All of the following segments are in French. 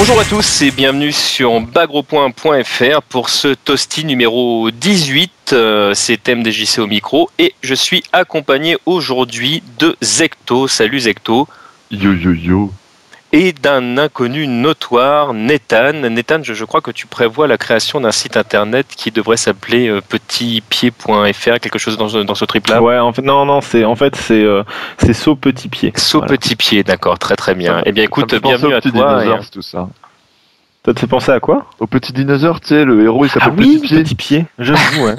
Bonjour à tous et bienvenue sur bagropoint.fr pour ce toasty numéro 18. Euh, c'est thème DJC au micro et je suis accompagné aujourd'hui de Zecto. Salut Zecto. Yo yo yo et d'un inconnu notoire, Nathan. Nathan, je, crois que tu prévois la création d'un site internet qui devrait s'appeler euh, petitpied.fr, quelque chose dans, dans ce trip-là. Ouais, en fait, non, non, c'est en fait c'est euh, c'est saut petit pied. Saut petit pied, d'accord, très très bien. eh bien, écoute, bienvenue à toi. Et... tout ça. Ça te fait penser à quoi? Au petit dinosaure, tu sais, le héros il s'appelle ah, oui, Petit Pied. Petit Pied, j'avoue, ouais.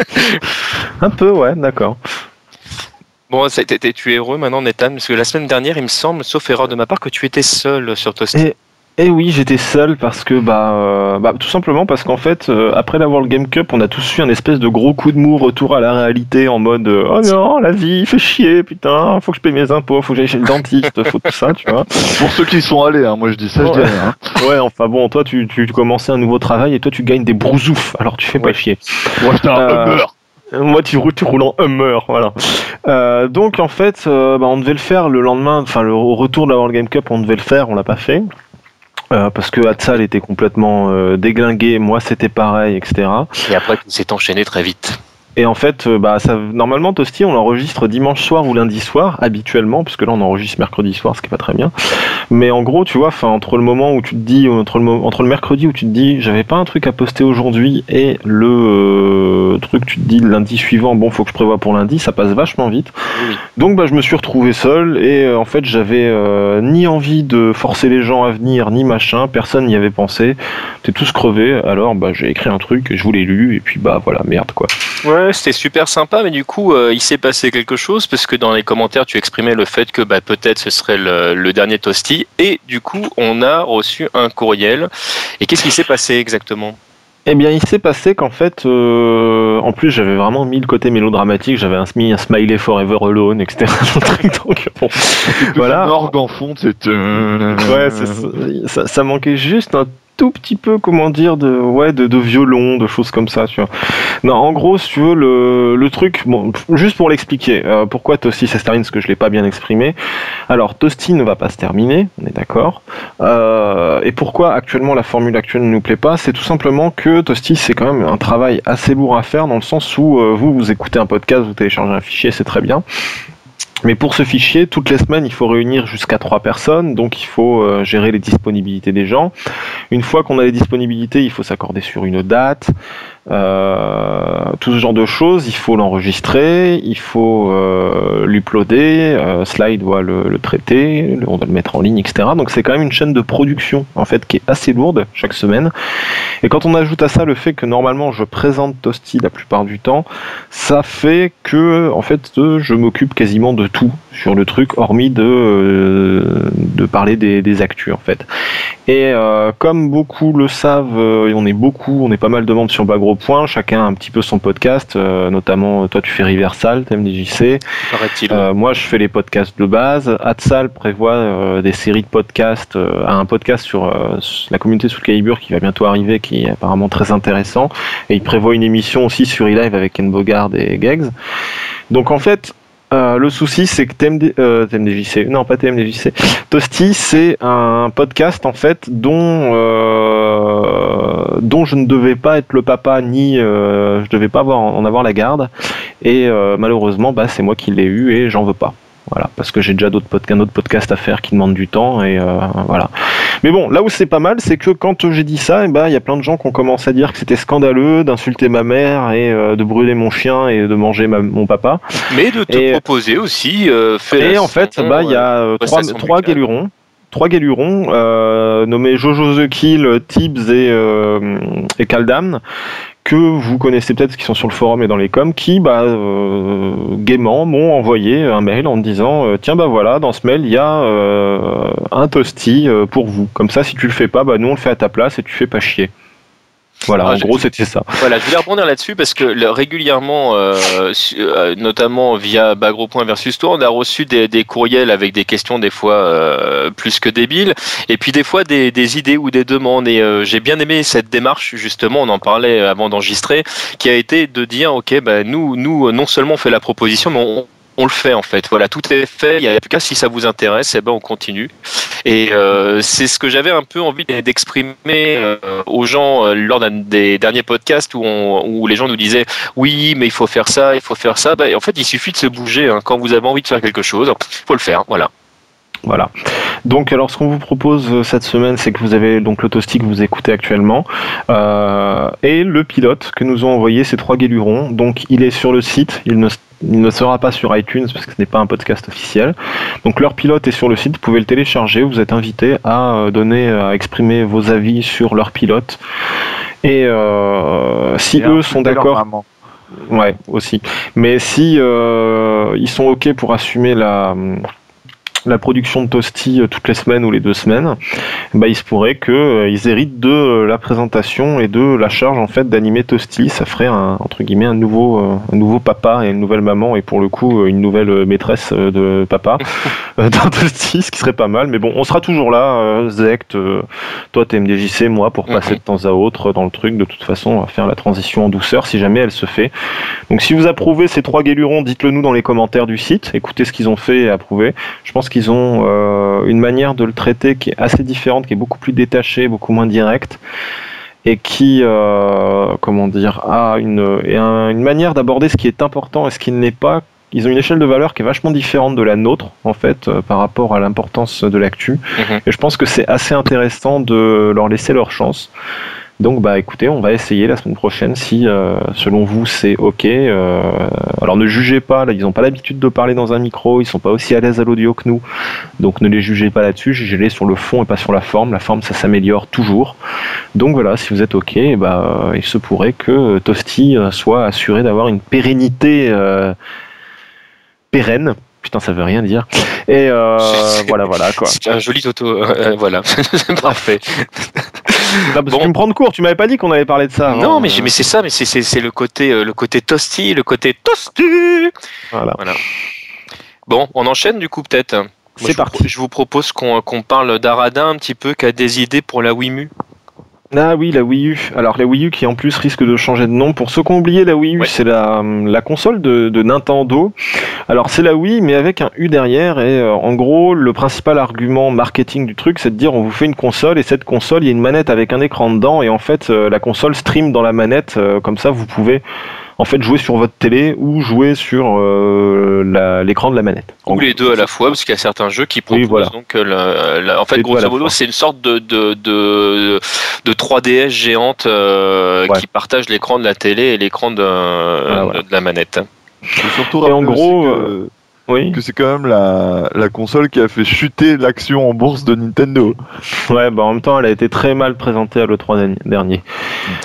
Un peu, ouais, d'accord. Bon, tu es heureux maintenant, Nathan, parce que la semaine dernière, il me semble, sauf erreur de ma part, que tu étais seul sur Toasty. Et... Eh oui, j'étais seul parce que bah, euh, bah tout simplement parce qu'en fait euh, après la World Game Cup, on a tous eu un espèce de gros coup de mou retour à la réalité en mode euh, oh non la vie fait chier putain faut que je paye mes impôts faut que j'aille chez le dentiste faut tout ça tu vois. Pour ceux qui sont allés, hein, moi je dis ça, je dis rien. Hein. Ouais enfin bon toi tu, tu commençais un nouveau travail et toi tu gagnes des brousoufs alors tu fais pas chier. Moi j'étais un moi, tu roules, en Hummer, voilà. Euh, donc, en fait, euh, bah, on devait le faire le lendemain, enfin, le retour de la World Game Cup, on devait le faire, on l'a pas fait. Euh, parce que Hatsal était complètement déglingué, moi c'était pareil, etc. Et après, tout s'est enchaîné très vite. Et en fait, euh, bah, ça, normalement, Toasty, on l'enregistre dimanche soir ou lundi soir, habituellement, puisque là, on enregistre mercredi soir, ce qui est pas très bien. Mais en gros, tu vois, entre le moment où tu te dis, entre le, entre le mercredi où tu te dis, j'avais pas un truc à poster aujourd'hui, et le euh, truc, tu te dis, lundi suivant, bon, faut que je prévoie pour lundi, ça passe vachement vite. Donc, bah, je me suis retrouvé seul, et euh, en fait, j'avais ni envie de forcer les gens à venir, ni machin, personne n'y avait pensé. T'es tous crevés, alors, bah, j'ai écrit un truc, je vous l'ai lu, et puis, bah, voilà, merde, quoi. Ouais, c'était super sympa, mais du coup, euh, il s'est passé quelque chose parce que dans les commentaires, tu exprimais le fait que bah, peut-être ce serait le, dernier toasty, et du coup, on a reçu un courriel. Et qu'est-ce qui s'est passé exactement? Eh bien, il s'est passé qu'en fait, euh, en plus, j'avais vraiment mis le côté mélodramatique, j'avais mis un smiley forever alone, etc. Donc, bon, voilà. Orgue en fond, c'était. Ouais, ça, ça, manquait juste un tout petit peu, comment dire, de, ouais, de, violon, de choses comme ça, tu vois. Non, en gros, si tu veux, le, truc, bon, juste pour l'expliquer, euh, pourquoi Toasty ça se termine, parce que je l'ai pas bien exprimé. Alors, Toasty ne va pas se terminer, on est d'accord. Euh, et pourquoi actuellement la formule actuelle ne nous plaît pas, c'est tout simplement que Toasty, c'est quand même un travail assez lourd à faire, dans le sens où euh, vous, vous écoutez un podcast, vous téléchargez un fichier, c'est très bien. Mais pour ce fichier, toutes les semaines, il faut réunir jusqu'à trois personnes, donc il faut euh, gérer les disponibilités des gens. Une fois qu'on a les disponibilités, il faut s'accorder sur une date, euh, tout ce genre de choses. Il faut l'enregistrer, il faut euh, l'uploader, euh, Slide doit le, le, traiter, on doit le mettre en ligne, etc. Donc c'est quand même une chaîne de production en fait qui est assez lourde chaque semaine. Et quand on ajoute à ça le fait que normalement je présente Toasty la plupart du temps, ça fait que en fait je m'occupe quasiment de tout sur le truc, hormis de, euh, de parler des, des actus en fait. Et euh, comme beaucoup le savent, euh, on est beaucoup, on est pas mal de monde sur Bagro Point, chacun a un petit peu son podcast, notamment toi tu fais Riversal, TMDJC. Euh, moi je fais les podcasts de base. Atsal prévoit des séries de podcasts, a un podcast sur la communauté sous le calibre qui va bientôt arriver, qui est apparemment très intéressant. Et il prévoit une émission aussi sur eLive avec Ken Bogard et Gags. Donc en fait, euh, le souci, c'est que TMD, euh, TMDJC, non pas TMDJC, Toasty, c'est un podcast en fait dont euh, dont je ne devais pas être le papa ni euh, je devais pas en avoir la garde et malheureusement, bah c'est moi qui l'ai eu et j'en veux pas. Voilà, parce que j'ai déjà d'autres podcasts, un autre podcast à faire qui demandent du temps et euh, voilà. Mais bon, là où c'est pas mal, c'est que quand j'ai dit ça, eh ben, il ben, y a plein de gens qui ont commencé à dire que c'était scandaleux d'insulter ma mère et euh, de brûler mon chien et de manger mon papa. Mais de te proposer aussi. Euh, et en fait, bah, il y a euh, trois, trois galurons trois galurons euh, nommés Jojo the Kill, Tibbs et, euh, et Kaldam que vous connaissez peut-être qui sont sur le forum et dans les coms qui bah, euh, gaiement m'ont envoyé un mail en disant euh, tiens bah voilà dans ce mail il y a euh, un toasty pour vous. Comme ça si tu le fais pas bah nous on le fait à ta place et tu fais pas chier voilà, en gros, c'était ça. Voilà, je voulais rebondir là-dessus parce que régulièrement, euh, euh, notamment via Bagro.versus versus Tour, on a reçu des, des, courriels avec des questions des fois euh, plus que débiles, et puis des fois des, des idées ou des demandes. Et j'ai bien aimé cette démarche justement, on en parlait avant d'enregistrer, qui a été de dire ok, bah, nous, nous, non seulement on fait la proposition, mais on on le fait en fait. Voilà, tout est fait. Il y a plus qu'à si ça vous intéresse, eh ben on continue. Et euh, c'est ce que j'avais un peu envie d'exprimer euh, aux gens euh, lors d'un des derniers podcasts où, on, où les gens nous disaient oui, mais il faut faire ça, il faut faire ça. Ben, en fait, il suffit de se bouger. Hein. Quand vous avez envie de faire quelque chose, il faut le faire. Voilà. Voilà. Donc, alors, ce qu'on vous propose euh, cette semaine, c'est que vous avez donc l'autostique que vous écoutez actuellement euh, et le pilote que nous ont envoyé ces trois guélurons. Donc, il est sur le site. Il ne, ne sera pas sur iTunes parce que ce n'est pas un podcast officiel. Donc, leur pilote est sur le site. Vous pouvez le télécharger. Vous êtes invité à euh, donner, à exprimer vos avis sur leur pilote. Et si eux sont d'accord. Ouais, aussi. Mais si ils sont ok pour assumer la la production de Toasty euh, toutes les semaines ou les deux semaines, bah, il se pourrait qu'ils euh, héritent de euh, la présentation et de la charge en fait d'animer Toasty. Ça ferait un, entre guillemets un nouveau, un nouveau papa et une nouvelle maman et pour le coup une nouvelle maîtresse de papa dans Toasty, ce qui serait pas mal. Mais bon, on sera toujours là, Zect, toi TMDJC, moi pour passer de temps à autre dans le truc. De toute façon, on va faire la transition en douceur si jamais elle se fait. Donc si vous approuvez ces trois guélurons, dites-le nous dans les commentaires du site. Écoutez ce qu'ils ont fait et approuvez. Je pense qu'ils ont euh, une manière de le traiter qui est assez différente, qui est beaucoup plus détachée, beaucoup moins directe et qui, euh, comment dire, a une, une manière d'aborder ce qui est important et ce qui ne l'est pas. Ils ont une échelle de valeur qui est vachement différente de la nôtre, en fait, euh, par rapport à l'importance de l'actu. Mhm. Et je pense que c'est assez intéressant de leur laisser leur chance. Donc bah écoutez, on va essayer la semaine prochaine si euh, selon vous c'est ok. Euh, alors ne jugez pas, là ils n'ont pas l'habitude de parler dans un micro, ils sont pas aussi à l'aise à l'audio que nous, donc ne les jugez pas là-dessus, jugez-les sur le fond et pas sur la forme. La forme ça s'améliore toujours. Donc voilà, si vous êtes ok, bah il se pourrait que Toasty soit assuré d'avoir une pérennité euh, pérenne putain ça veut rien dire et voilà voilà quoi c'est un joli toto voilà parfait bon. tu me prends de court, tu m'avais pas dit qu'on avait parlé de ça. Non, mais, mais c'est ça, mais c'est le côté, euh, le côté toasty, le côté toasty. Voilà. Bon, on enchaîne du coup peut-être. C'est parti. je vous propose qu'on parle d'Arada un petit peu, qui a des idées pour la Wimu. Ah oui, la Wii U. Alors la Wii U qui en plus risque de changer de nom. Pour ceux qui ont oublié, la Wii U, c'est la, la, console de, de Nintendo. Alors c'est la Wii, mais avec un U derrière. Et euh, en gros, le principal argument marketing du truc, c'est de dire on vous fait une console et cette console, il y a une manette avec un écran dedans. Et en fait, euh, la console stream dans la manette. Euh, comme ça, vous pouvez en fait jouer sur votre télé ou jouer sur euh, l'écran de la manette. Ou les deux à la fois, parce qu'il y a certains jeux qui proposent donc euh, en fait grosso modo c'est une sorte de de, de, de 3DS géante euh, qui partage l'écran de la télé et l'écran de, de, la manette. surtout et en gros, que c'est quand même la, la, console qui a fait chuter l'action en bourse de Nintendo. Ouais, bah en même temps, elle a été très mal présentée à l'E3 dernier.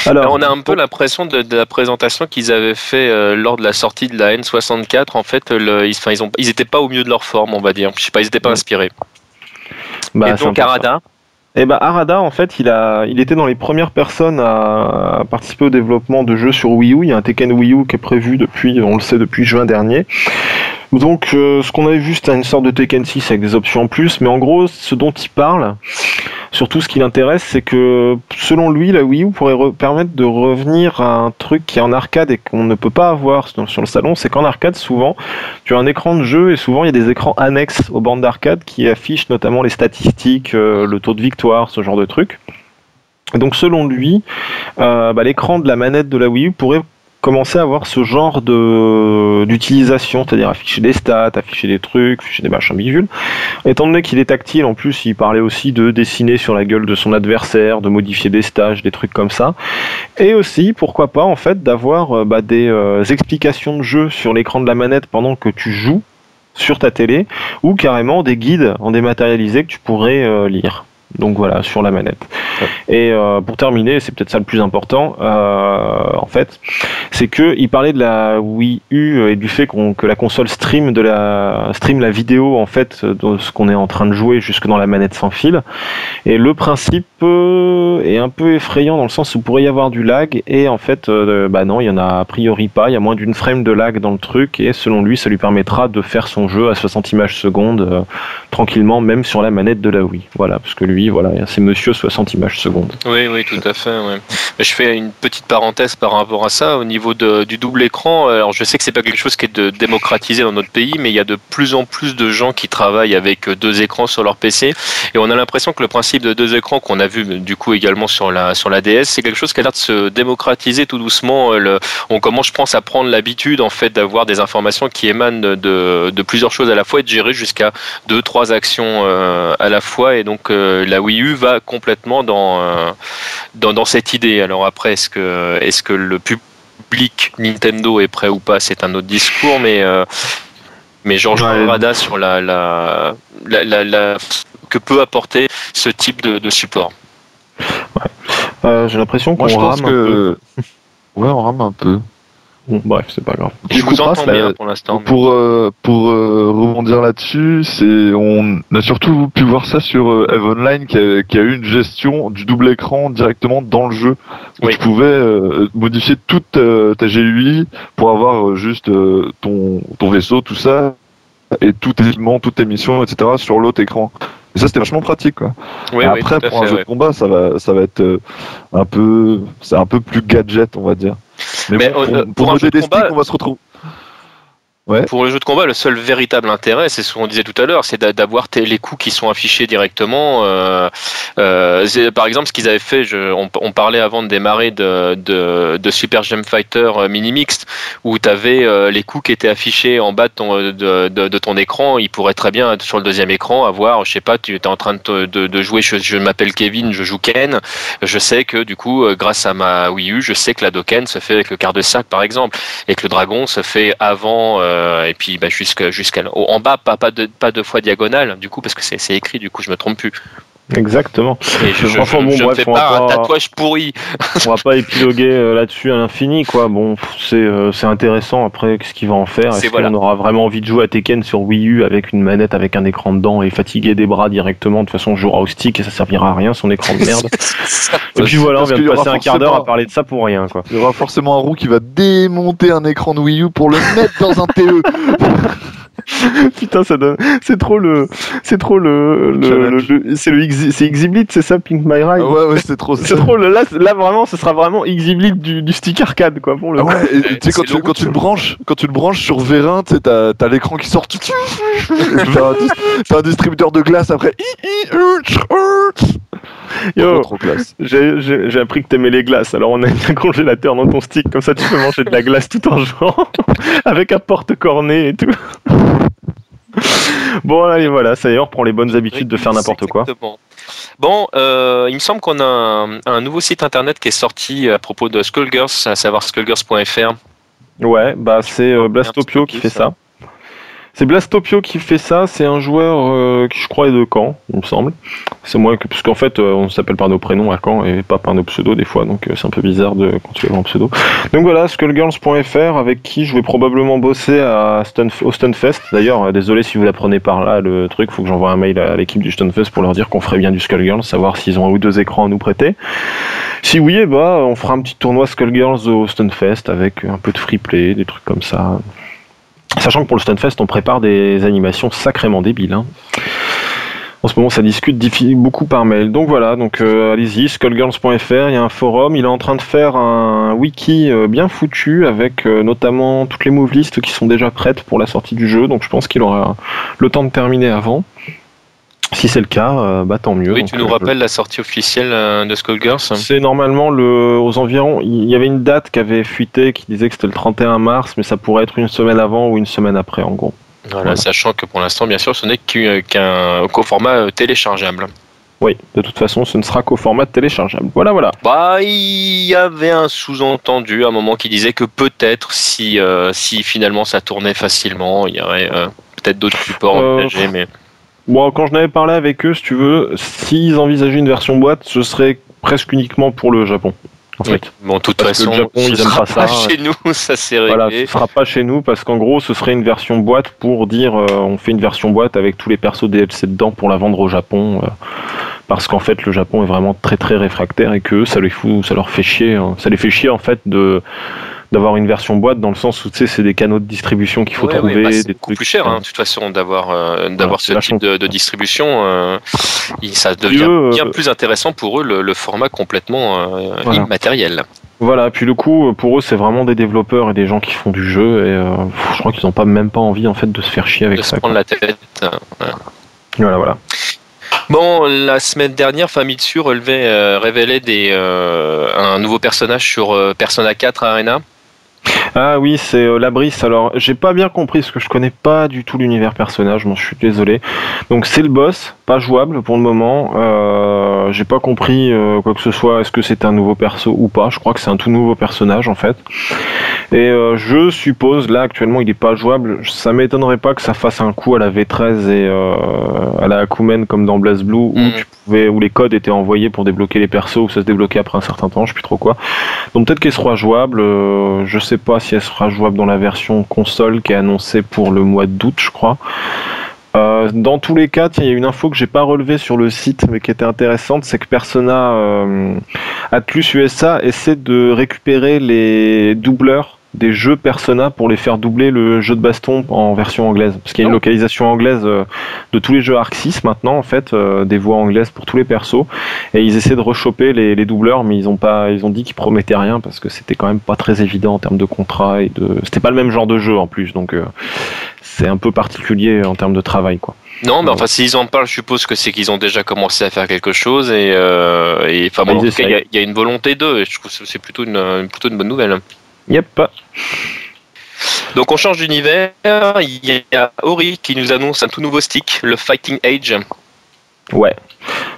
Alors, on a un peu l'impression de, la présentation qu'ils avaient fait euh, lors de la sortie de la N64. En fait, le, ils, ils, ont, ils étaient pas au mieux de leur forme, on va dire. Je sais pas, ils étaient pas inspirés. Bah, Et donc, Arada et eh ben Arada, en fait, il a, il était dans les premières personnes à, participer au développement de jeux sur Wii U. Il y a un Tekken Wii U qui est prévu depuis, on le sait, depuis juin dernier. Donc, euh, ce qu'on avait vu, c'était une sorte de Tekken 6 avec des options en plus. Mais en gros, ce dont il parle, surtout ce qui l'intéresse, c'est que selon lui, la Wii U pourrait permettre de revenir à un truc qui est en arcade et qu'on ne peut pas avoir sur le salon. C'est qu'en arcade, souvent, tu as un écran de jeu et souvent il y a des écrans annexes aux bandes d'arcade qui affichent notamment les statistiques, euh, le taux de victoire, ce genre de trucs. Donc selon lui, euh, bah, l'écran de la manette de la Wii U pourrait commencer à avoir ce genre d'utilisation, c'est-à-dire afficher des stats, afficher des trucs, afficher des machins bidules. Étant donné qu'il est tactile, en plus, il parlait aussi de dessiner sur la gueule de son adversaire, de modifier des stages, des trucs comme ça. Et aussi, pourquoi pas, en fait, d'avoir euh, bah, des euh, explications de jeu sur l'écran de la manette pendant que tu joues sur ta télé, ou carrément des guides en dématérialisé que tu pourrais euh, lire. Donc voilà, sur la manette. Et euh, pour terminer, c'est peut-être ça le plus important, euh, en fait, c'est que il parlait de la Wii U et du fait que la console stream de la stream la vidéo en fait de ce qu'on est en train de jouer jusque dans la manette sans fil. Et le principe euh, est un peu effrayant dans le sens où il pourrait y avoir du lag et en fait, bah non, il y en a a priori pas. Il y a moins d'une frame de lag dans le truc et selon lui, ça lui permettra de faire son jeu à 60 images secondes tranquillement, même sur la manette de la Wii. Voilà, parce que lui voilà, c'est monsieur 60 images secondes. Oui, oui, tout à fait. Je fais une petite parenthèse par rapport à ça. Au niveau du double écran. Alors je sais que c'est pas quelque chose qui est de, démocratisé dans notre pays, mais il y a de plus en plus de gens qui travaillent avec deux écrans sur leur PC, et on a l'impression que le principe de deux écrans qu'on a vu du coup également sur la DS, c'est quelque chose qui a l'air de se démocratiser tout doucement. On commence, je pense, à prendre l'habitude en fait d'avoir des informations qui émanent de, plusieurs choses à la fois et de gérer jusqu'à deux trois actions à la fois, et donc la Wii U va complètement dans dans, dans cette idée. Alors après, est-ce que, est-ce que le public Nintendo est prêt ou pas C'est un autre discours, mais, euh, mais Georges ouais. sur la, la, la, que peut apporter ce type de, support. Euh, j'ai l'impression qu'on rame un peu. Ouais, on rame un peu bref, c'est pas grave. Je vous entends bien pour l'instant. Pour euh, pour euh, rebondir là-dessus, c'est on a surtout pu voir ça sur euh, Eve Online qui a, qui a, eu une gestion du double écran directement dans le jeu. Où Tu pouvais euh, modifier toute ta GUI pour avoir juste ton ton vaisseau, tout ça et tout élément, toute tes missions, etc. sur l'autre écran. Et ça c'était vachement pratique quoi. Oui, après pour un jeu de combat, ça va ça va être un peu c'est un peu plus gadget on va dire. Mais, bon, pour, pour, un jeu de combat, on va se retrouver. Pour le jeu de combat, le seul véritable intérêt, c'est ce qu'on disait tout à l'heure, c'est d'avoir les coups qui sont affichés directement. Euh, euh, par exemple, ce qu'ils avaient fait, je, on, parlait avant de démarrer de, de, de Super Gem Fighter euh, Mini Mixed, où tu avais euh, les coups qui étaient affichés en bas de ton, de, ton écran. Il pourrait très bien, sur le deuxième écran, avoir, je sais pas, tu es en train de, jouer, je, m'appelle Kevin, je joue Ken. Je sais que du coup, euh, grâce à ma Wii U, je sais que la Doken se fait avec le quart de sac, par exemple, et que le dragon se fait avant et puis bah, jusqu'à jusqu'à en bas pas pas deux pas deux fois diagonale du coup parce que c'est écrit du coup je me trompe plus. Exactement. Et je, je, bon, je bref, fais pas un tatouage pourri. on va pas épiloguer euh, là-dessus à l'infini, quoi. Bon, c'est euh, c'est intéressant. Après, qu'est-ce qu'il va en faire? Est-ce qu'on aura vraiment envie de jouer à Tekken sur Wii U avec une manette avec un écran dedans et fatiguer des bras directement? De toute façon, on jouera au stick et ça servira à rien son écran de merde. et puis voilà, on vient de passer un quart d'heure à parler de ça pour rien, quoi. Il y aura forcément un roux qui va démonter un écran de Wii U pour le mettre dans un TE. Putain, ça donne. C'est trop le. C'est trop le. le, c'est le c'est Exhibit, c'est ça, Pink My Ride? ouais, ouais, c'est trop. C'est trop le. Là, là, vraiment, ce sera vraiment Exhibit du, du stick arcade, quoi, pour le. Ah ouais, et, tu sais, quand, tu, quand tu le branches, quand tu le branches sur Vérin, tu sais, t'as, t'as l'écran qui sort. t'as, un, un distributeur de glace après. Yo, trop classe. J'ai, appris que t'aimais les glaces, alors on a un congélateur dans ton stick, comme ça tu peux manger de la glace tout en jouant, avec un porte-cornet et tout. bon, allez, voilà, ça y est, on reprend les bonnes habitudes de faire n'importe quoi. Bon, euh, il me semble qu'on a un, nouveau site internet qui est sorti à propos de Skullgirls, à savoir skullgirls.fr. Ouais, bah c'est euh, Blastopio qui fait ça. C'est Blastopio qui fait ça, c'est un joueur euh, qui je crois est de Caen, il me semble. C'est moi que parce qu'en fait euh, on s'appelle par nos prénoms à Caen et pas par nos pseudos des fois, donc euh, c'est un peu bizarre de tu un pseudo. Donc voilà, skullgirls.fr avec qui je vais probablement bosser à au Stunfest. D'ailleurs, désolé si vous l'apprenez par là le truc, faut que j'envoie un mail à l'équipe du Stunfest pour leur dire qu'on ferait bien du Skullgirls, savoir s'ils ont un ou deux écrans à nous prêter. Si oui, bah on fera un petit tournoi Skullgirls au Stunfest avec un peu de free play, des trucs comme ça. Sachant que pour le Stunfest, on prépare des animations sacrément débiles. Hein. En ce moment, ça discute beaucoup par mail. Donc voilà, donc euh, allez-y, skullgirls.fr, il y a un forum. Il est en train de faire un wiki euh, bien foutu avec euh, notamment toutes les move lists qui sont déjà prêtes pour la sortie du jeu. Donc je pense qu'il aura le temps de terminer avant. Si c'est le cas, euh, bah tant mieux. Oui, tu nous euh, rappelles la sortie officielle euh, de Skullgirls C'est normalement le, aux environs. Il y avait une date qui avait fuité qui disait que c'était le 31 mars, mais ça pourrait être une semaine avant ou une semaine après, en gros. Voilà, sachant que pour l'instant, bien sûr, ce n'est qu'un format téléchargeable. Oui, de toute façon, ce ne sera qu'au format téléchargeable. Voilà, voilà. Bah, il y avait un sous-entendu à un moment qui disait que peut-être, si, si finalement ça tournait facilement, il y aurait peut-être d'autres supports engagés, mais. Bon, quand je n'avais parlé avec eux, si tu veux, s'ils envisageaient une version boîte, ce serait presque uniquement pour le Japon. En fait. Bon, de toute façon, le Japon, ils sera pas, chez nous, ça c'est réglé. Voilà, ce sera pas chez nous parce qu'en gros, ce serait une version boîte pour dire, euh, on fait une version boîte avec tous les persos DLC dedans pour la vendre au Japon, euh, parce qu'en fait, le Japon est vraiment très très réfractaire et que ça les fout, ça leur fait chier, hein. ça les fait chier en fait de d'avoir une version boîte dans le sens où tu sais c'est des canaux de distribution qu'il faut trouver. Bah, c'est beaucoup plus cher hein, de toute façon d'avoir euh, d'avoir ce type de, distribution. Euh, ça devient bien plus intéressant pour eux le, format complètement immatériel. Voilà, puis le coup, pour eux, c'est vraiment des développeurs et des gens qui font du jeu, et je crois qu'ils n'ont pas même pas envie en fait de se faire chier avec de ça. Se prendre la tête. Voilà, voilà. Bon, la semaine dernière, Famitsu relevait, euh, révélait des, euh, un nouveau personnage sur euh, Persona 4 Arena. Ah oui, c'est euh, Labris. Alors, j'ai pas bien compris parce que je connais pas du tout l'univers personnage, je m'en suis désolé. Donc, c'est le boss, pas jouable pour le moment. Euh, j'ai pas compris euh, quoi que ce soit. Est-ce que c'est un nouveau perso ou pas Je crois que c'est un tout nouveau personnage en fait. Et euh, je suppose, là actuellement, il est pas jouable. Ça m'étonnerait pas que ça fasse un coup à la V13 et euh, à la Akumen comme dans Blaze Blue où tu où les codes étaient envoyés pour débloquer les persos, ou ça se débloquait après un certain temps, je sais plus trop quoi. Donc peut-être qu'elle sera jouable. je sais pas si elle sera jouable dans la version console qui est annoncée pour le mois d'août, je crois. Euh, dans tous les cas, il y a une info que j'ai pas relevée sur le site, mais qui était intéressante, c'est que Persona euh, Atlus USA essaie de récupérer les doubleurs des jeux Persona pour les faire doubler le jeu de baston en version anglaise. Parce qu'il y a une oh. localisation anglaise euh, de tous les jeux Arc 6 maintenant, en fait, euh, des voix anglaises pour tous les persos. Et ils essaient de rechoper les, les doubleurs, mais ils ont pas, ils ont dit qu'ils promettaient rien parce que c'était quand même pas très évident en termes de contrat et de, c'était pas le même genre de jeu en plus, donc euh, c'est un peu particulier en termes de travail, quoi. Non, mais enfin, s'ils en parlent, je suppose que c'est qu'ils ont déjà commencé à faire quelque chose et, et enfin, bon, en tout cas, il y, a une volonté d'eux. Je trouve que c'est plutôt une, plutôt une bonne nouvelle. Yep. Donc on change d'univers, il y a Ori qui nous annonce un tout nouveau stick, le Fighting Age. Ouais.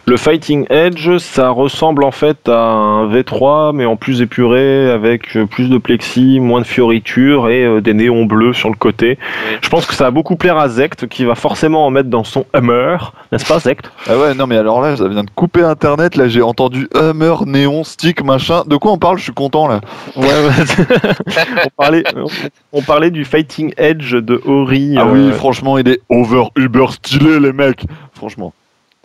Le Fighting Edge, ça ressemble en fait à un V3, mais en plus épuré, avec euh, plus de plexi, moins de fioritures et euh, des néons bleus sur le côté. Je pense que ça va beaucoup plaire à Zect, qui va forcément en mettre dans son Hummer, n'est-ce pas Zect? Ah ouais, non mais alors là, ça vient de couper Internet, là j'ai entendu Hummer, néon, stick, machin. De quoi on parle? Je suis content là. Ouais, ouais. on, parlait, on, parlait du Fighting Edge de Ori. Ah oui, euh, franchement, il est over uber stylé les mecs, franchement.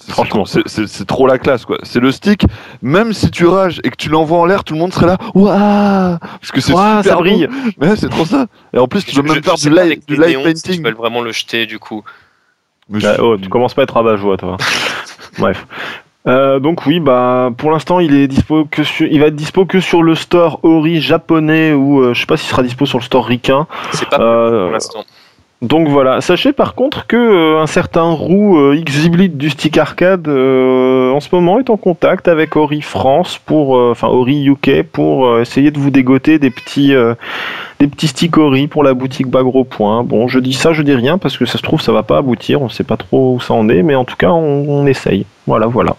Franchement, c'est trop la classe, quoi. C'est le stick. Même si tu rages et que tu l'envoies en l'air, tout le monde serait là. Waouh Parce que c'est super ça brille. Mais c'est trop ça. Et en plus, tu peux même faire du live, du live painting. Tu peux vraiment le jeter, du coup. Bah, oh, tu commences pas à être rabat-joie, toi. Bref. Euh, donc oui, bah pour l'instant il est dispo que sur, il va être dispo que sur le store Ori japonais ou euh, je sais pas s'il sera dispo sur le store ricain. C'est pas euh, pour l'instant. Donc voilà, sachez par contre que euh, un certain roux euh, du stick arcade euh, en ce moment est en contact avec Ori France pour euh, enfin Ori UK pour essayer de vous dégoter des petits des petits sticks Ori pour la boutique Bagro Point. Bon, je dis ça, je dis rien parce que ça se trouve ça va pas aboutir, on sait pas trop où ça en est, mais en tout cas on, on essaye. Voilà, voilà.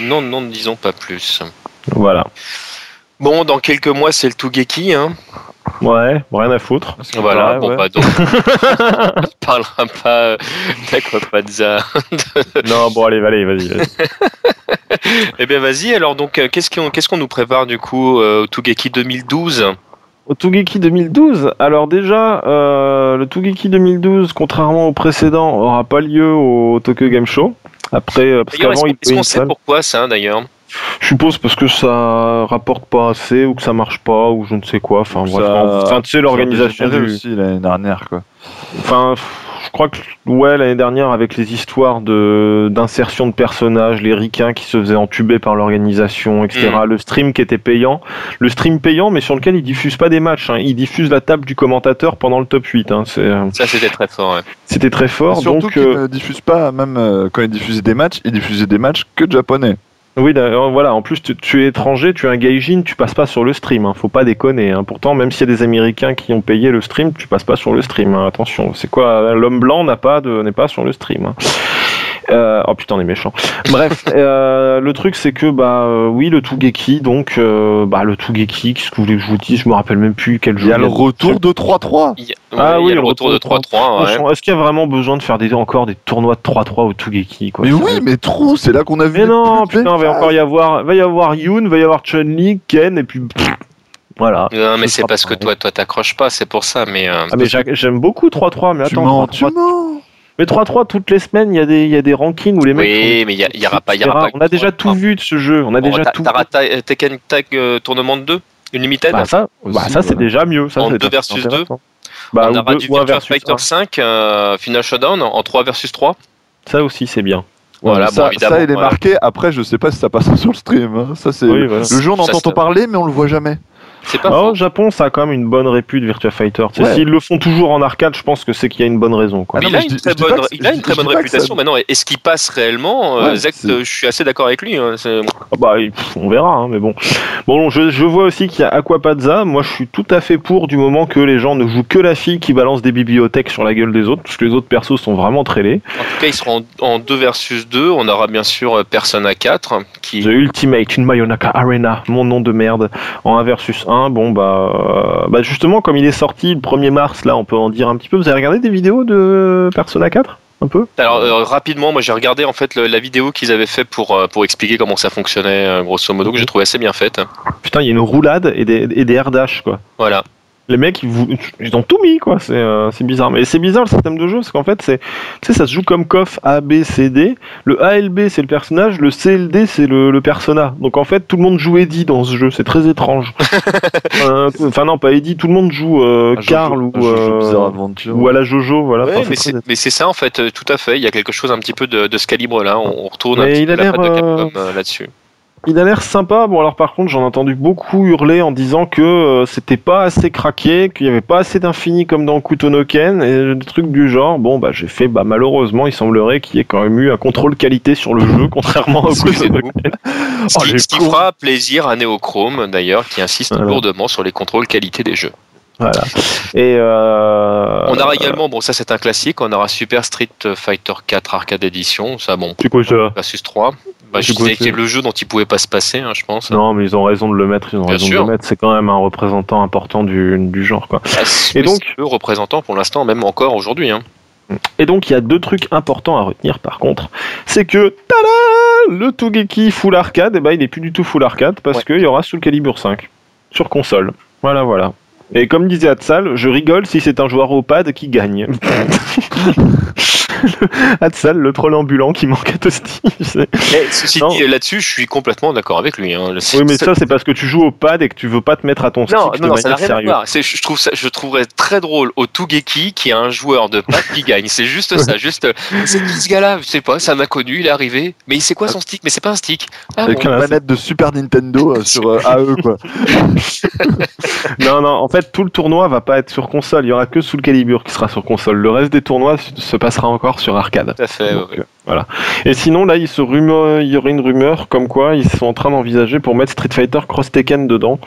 Non, non, ne disons pas plus. Voilà. Bon, dans quelques mois c'est le Tougeki, hein. Ouais, rien à foutre. Voilà, bon, bah donc. on parlera pas d'Aquapanza. non, bon, allez, allez, vas-y. Vas eh bien, vas-y, alors, donc, euh, qu'est-ce qu'on qu'est-ce qu'on nous prépare du coup euh, au Tougeki 2012 au Tougeki 2012, alors déjà, euh, le Tougeki 2012, contrairement au précédent, aura pas lieu au Tokyo Game Show. Après, parce qu'avant, il Est-ce qu'on sait pourquoi ça, d'ailleurs? Je suppose parce que ça rapporte pas assez ou que ça marche pas ou je ne sais quoi. Enfin, enfin tu sais l'organisation du... aussi l'année dernière quoi. Enfin, je crois que ouais l'année dernière avec les histoires de d'insertion de personnages, les ricains qui se faisaient entuber par l'organisation, etc. Mm. Le stream qui était payant, le stream payant mais sur lequel ils diffusent pas des matchs, hein. ils diffusent la table du commentateur pendant le top 8. Hein. Euh, ça c'était très fort. Ouais. C'était très fort. surtout donc qu'ils euh, ne diffusent pas même euh, quand ils diffusaient des matchs, ils diffusaient des matchs que japonais. Oui, voilà. En plus, tu, es étranger, tu es un gaijin, tu passes pas sur le stream. Hein, faut pas déconner. Hein. Pourtant, même s'il y a des Américains qui ont payé le stream, tu passes pas sur le stream. Hein. Attention, c'est quoi L'homme blanc n'a pas de, n'est pas sur le stream. Euh, oh putain, on est méchant. Bref, euh, le truc c'est que bah euh, oui, le Tougeki, donc euh, bah le Tougeki, qu'est-ce que vous voulez que je vous dise? Je me rappelle même plus quel jeu. Il y a le retour de 3-3. Ah oui, le retour de 3-3. Est-ce qu'il y a vraiment besoin de faire des, encore des tournois de 3-3 au Tougeki quoi, Mais oui, mais trop, c'est là qu'on a vu. Mais non, putain, il va encore y avoir, va y avoir Yoon, va y avoir Chun-Li, Ken et puis. Voilà. Non, mais c'est parce que toi, toi, t'accroches pas, c'est pour ça. Mais, ah, mais j'aime beaucoup 3-3, mais attends. Tu mens, mais 3-3, toutes les semaines, il y, a des, y a des rankings où les mecs. Oui, mais il y, aura pas. On a déjà tout vu de ce jeu. On a déjà tout. T'as Tekken Tag euh, Tournament 2 Unlimited Bah ça, bah, ça c'est déjà mieux. Ça, En c'est deux versus deux intéressant. Bah, On aura deux- du ou versus Fighter un. 5 euh, Final Showdown en 3 versus 3. Ça aussi c'est bien. Voilà, ça, bon, ça, il est marqué. Après, je sais pas si ça passe sur le stream. hein. Ça, c'est Oui, voilà. le jeu, on entend parler, mais on le voit jamais. C'est pas Ah, faux. au Japon, ça a quand même une bonne répute Virtua Fighter. Ouais. S'ils le font toujours en arcade, je pense que c'est qu'il y a une bonne raison. Quoi. Ah il a une très bonne, pas que- il a une je très dis bonne pas que ça- réputation. Maintenant, est-ce qu'il passe réellement Euh, Ouais, Zach, euh, je suis assez d'accord avec lui. hein, Ah bah, on verra, hein, mais bon. Bon, je, je vois aussi qu'il y a Aquapadza. Moi, je suis tout à fait pour du moment que les gens ne jouent que la fille qui balance des bibliothèques sur la gueule des autres, parce que les autres persos sont vraiment très laids. En tout cas, ils seront en, en 2 versus 2. On aura bien sûr euh, Persona 4 qui The Ultimate in Mayonaka Arena, mon nom de merde, en 1 versus 1. Bon, bah, euh, bah, justement, comme il est sorti le 1er mars, là, on peut en dire un petit peu. Vous avez regardé des vidéos de Persona 4 Un peu Alors euh, rapidement, moi j'ai regardé en fait le- la vidéo qu'ils avaient fait pour euh, pour expliquer comment ça fonctionnait euh, grosso modo que j'ai trouvé assez bien faite. Putain, il y a une roulade et des, et des air dash, quoi. Voilà. Les mecs, ils, vous- ils ont tout mis, quoi. C'est euh, c'est bizarre. Mais c'est bizarre le système de jeu, parce qu'en fait, c'est, tu sais, ça se joue comme KOF A, B, C, D. Le ALB, c'est le personnage. Le CLD, c'est le, le persona. Donc en fait, tout le monde joue Eddie dans ce jeu. C'est très étrange. Euh, Enfin, non, pas Eddie. Tout le monde joue euh, Carl ou, euh, ou à la Jojo. Voilà. Ouais, Enfin, c'est mais c'est c'est ça en fait, tout à fait. Il y a quelque chose un petit peu de, de ce calibre là. On, on retourne un petit il peu a la patte de Capcom euh, là-dessus. Il a l'air sympa. Bon, alors par contre, j'en ai entendu beaucoup hurler en disant que euh, c'était pas assez craqué, qu'il y avait pas assez d'infini comme dans Kutonoken et des trucs du genre. Bon, bah j'ai fait, bah malheureusement, il semblerait qu'il y ait quand même eu un contrôle qualité sur le jeu, contrairement c'est Kutonoken. Ce Oh, qui, ce qui fera plaisir à Neochrome d'ailleurs, qui insiste Voilà. lourdement sur les contrôles qualité des jeux. Voilà. Et euh, On aura également, bon ça c'est un classique, on aura Super Street Fighter 4 Arcade Edition, ça bon, C'est quoi ça versus 3. Bah, je disais que c'est le jeu dont il pouvait pas se passer, hein, je pense. Non, mais ils ont raison de le mettre. Ils ont Bien raison sûr. de le mettre. C'est quand même un représentant important du, du genre, quoi. Ah, c'est- Et donc- représentant pour l'instant, même encore aujourd'hui. Hein. Et donc il y a deux trucs importants à retenir par contre, c'est que tada le Tougeki full arcade, et ben il est plus du tout full arcade parce Ouais. qu'il y aura Soul Calibur 5 sur console. Voilà voilà. Et comme disait Hatsal, je rigole si c'est un joueur au pad qui gagne. Hatsal, le troll ambulant qui manque à Tosti. c'est- Mais ceci Non. dit, là-dessus, je suis complètement d'accord avec lui. Hein. oui mais ça c'est parce que tu joues au pad et que tu veux pas te mettre à ton stick Non, de non, non, ça n'a manière rien à sérieuse. voir. C'est- Je trouve ça, je trouverais très drôle au Tougeki qui a un joueur de patte qui gagne. C'est juste ça, juste. euh, C'est qui ce gars-là? Je sais pas, c'est un inconnu, il est arrivé. Mais il sait quoi son stick? Mais c'est pas un stick. Ah, Avec bon. une manette de Super Nintendo euh, sur euh, AE quoi. Non, non, en fait, tout le tournoi va pas être sur console. Il y aura que Soul Calibur qui sera sur console. Le reste des tournois se passera encore sur arcade. Tout à fait. Donc, ouais. euh, voilà. Et sinon, là, il, se rumeur, il y aurait une rumeur comme quoi ils sont en train d'envisager pour mettre Street Fighter Cross Tekken dedans.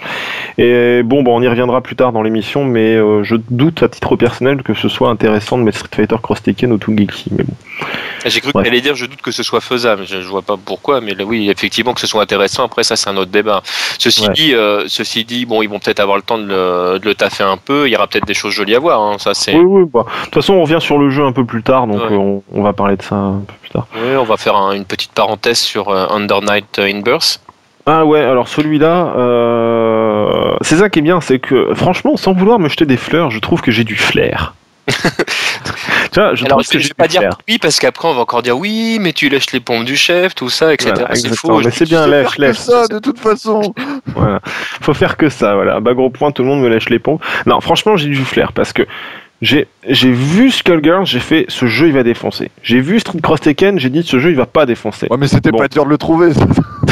Et bon, bon on y reviendra plus tard dans l'émission, mais euh, je doute à titre personnel que ce soit intéressant de mettre Street Fighter Cross Tekken au Tougeki. Mais bon. J'ai cru Ouais. qu'elle allait dire, je doute que ce soit faisable. Je, je vois pas pourquoi, mais là, oui, effectivement, que ce soit intéressant. Après, ça, c'est un autre débat. Ceci Ouais. dit, euh, ceci dit, bon, ils vont peut-être avoir le temps de le, de le taffer un peu. Il y aura peut-être des choses jolies à voir. hein. Ça, c'est. Oui, oui, bah. De toute façon, on revient sur le jeu un peu plus tard, donc Ouais. euh, on, on va parler de ça un peu plus tard. Oui, on va faire un- une petite parenthèse sur euh, Under Night in. Ah ouais, alors celui-là, euh, c'est ça qui est bien, c'est que franchement, sans vouloir me jeter des fleurs, je trouve que j'ai du flair. tu vois, je Alors, trouve je, que je j'ai vais pas dire oui parce qu'après on va encore dire oui, mais tu lèches les pompes du chef, tout ça, etc. Voilà, c'est faux. mais Je- c'est bien, lèche, faire que lèche. ça de toute façon. Voilà. Faut faire que ça, voilà. À bas gros point, tout le monde me lèche les pompes. Non, franchement, j'ai du flair parce que j'ai j'ai vu Skullgirls, j'ai fait ce jeu il va défoncer. J'ai vu Street Cross Tekken, j'ai dit ce jeu il va pas défoncer. Ouais mais c'était Bon. pas dur de le trouver.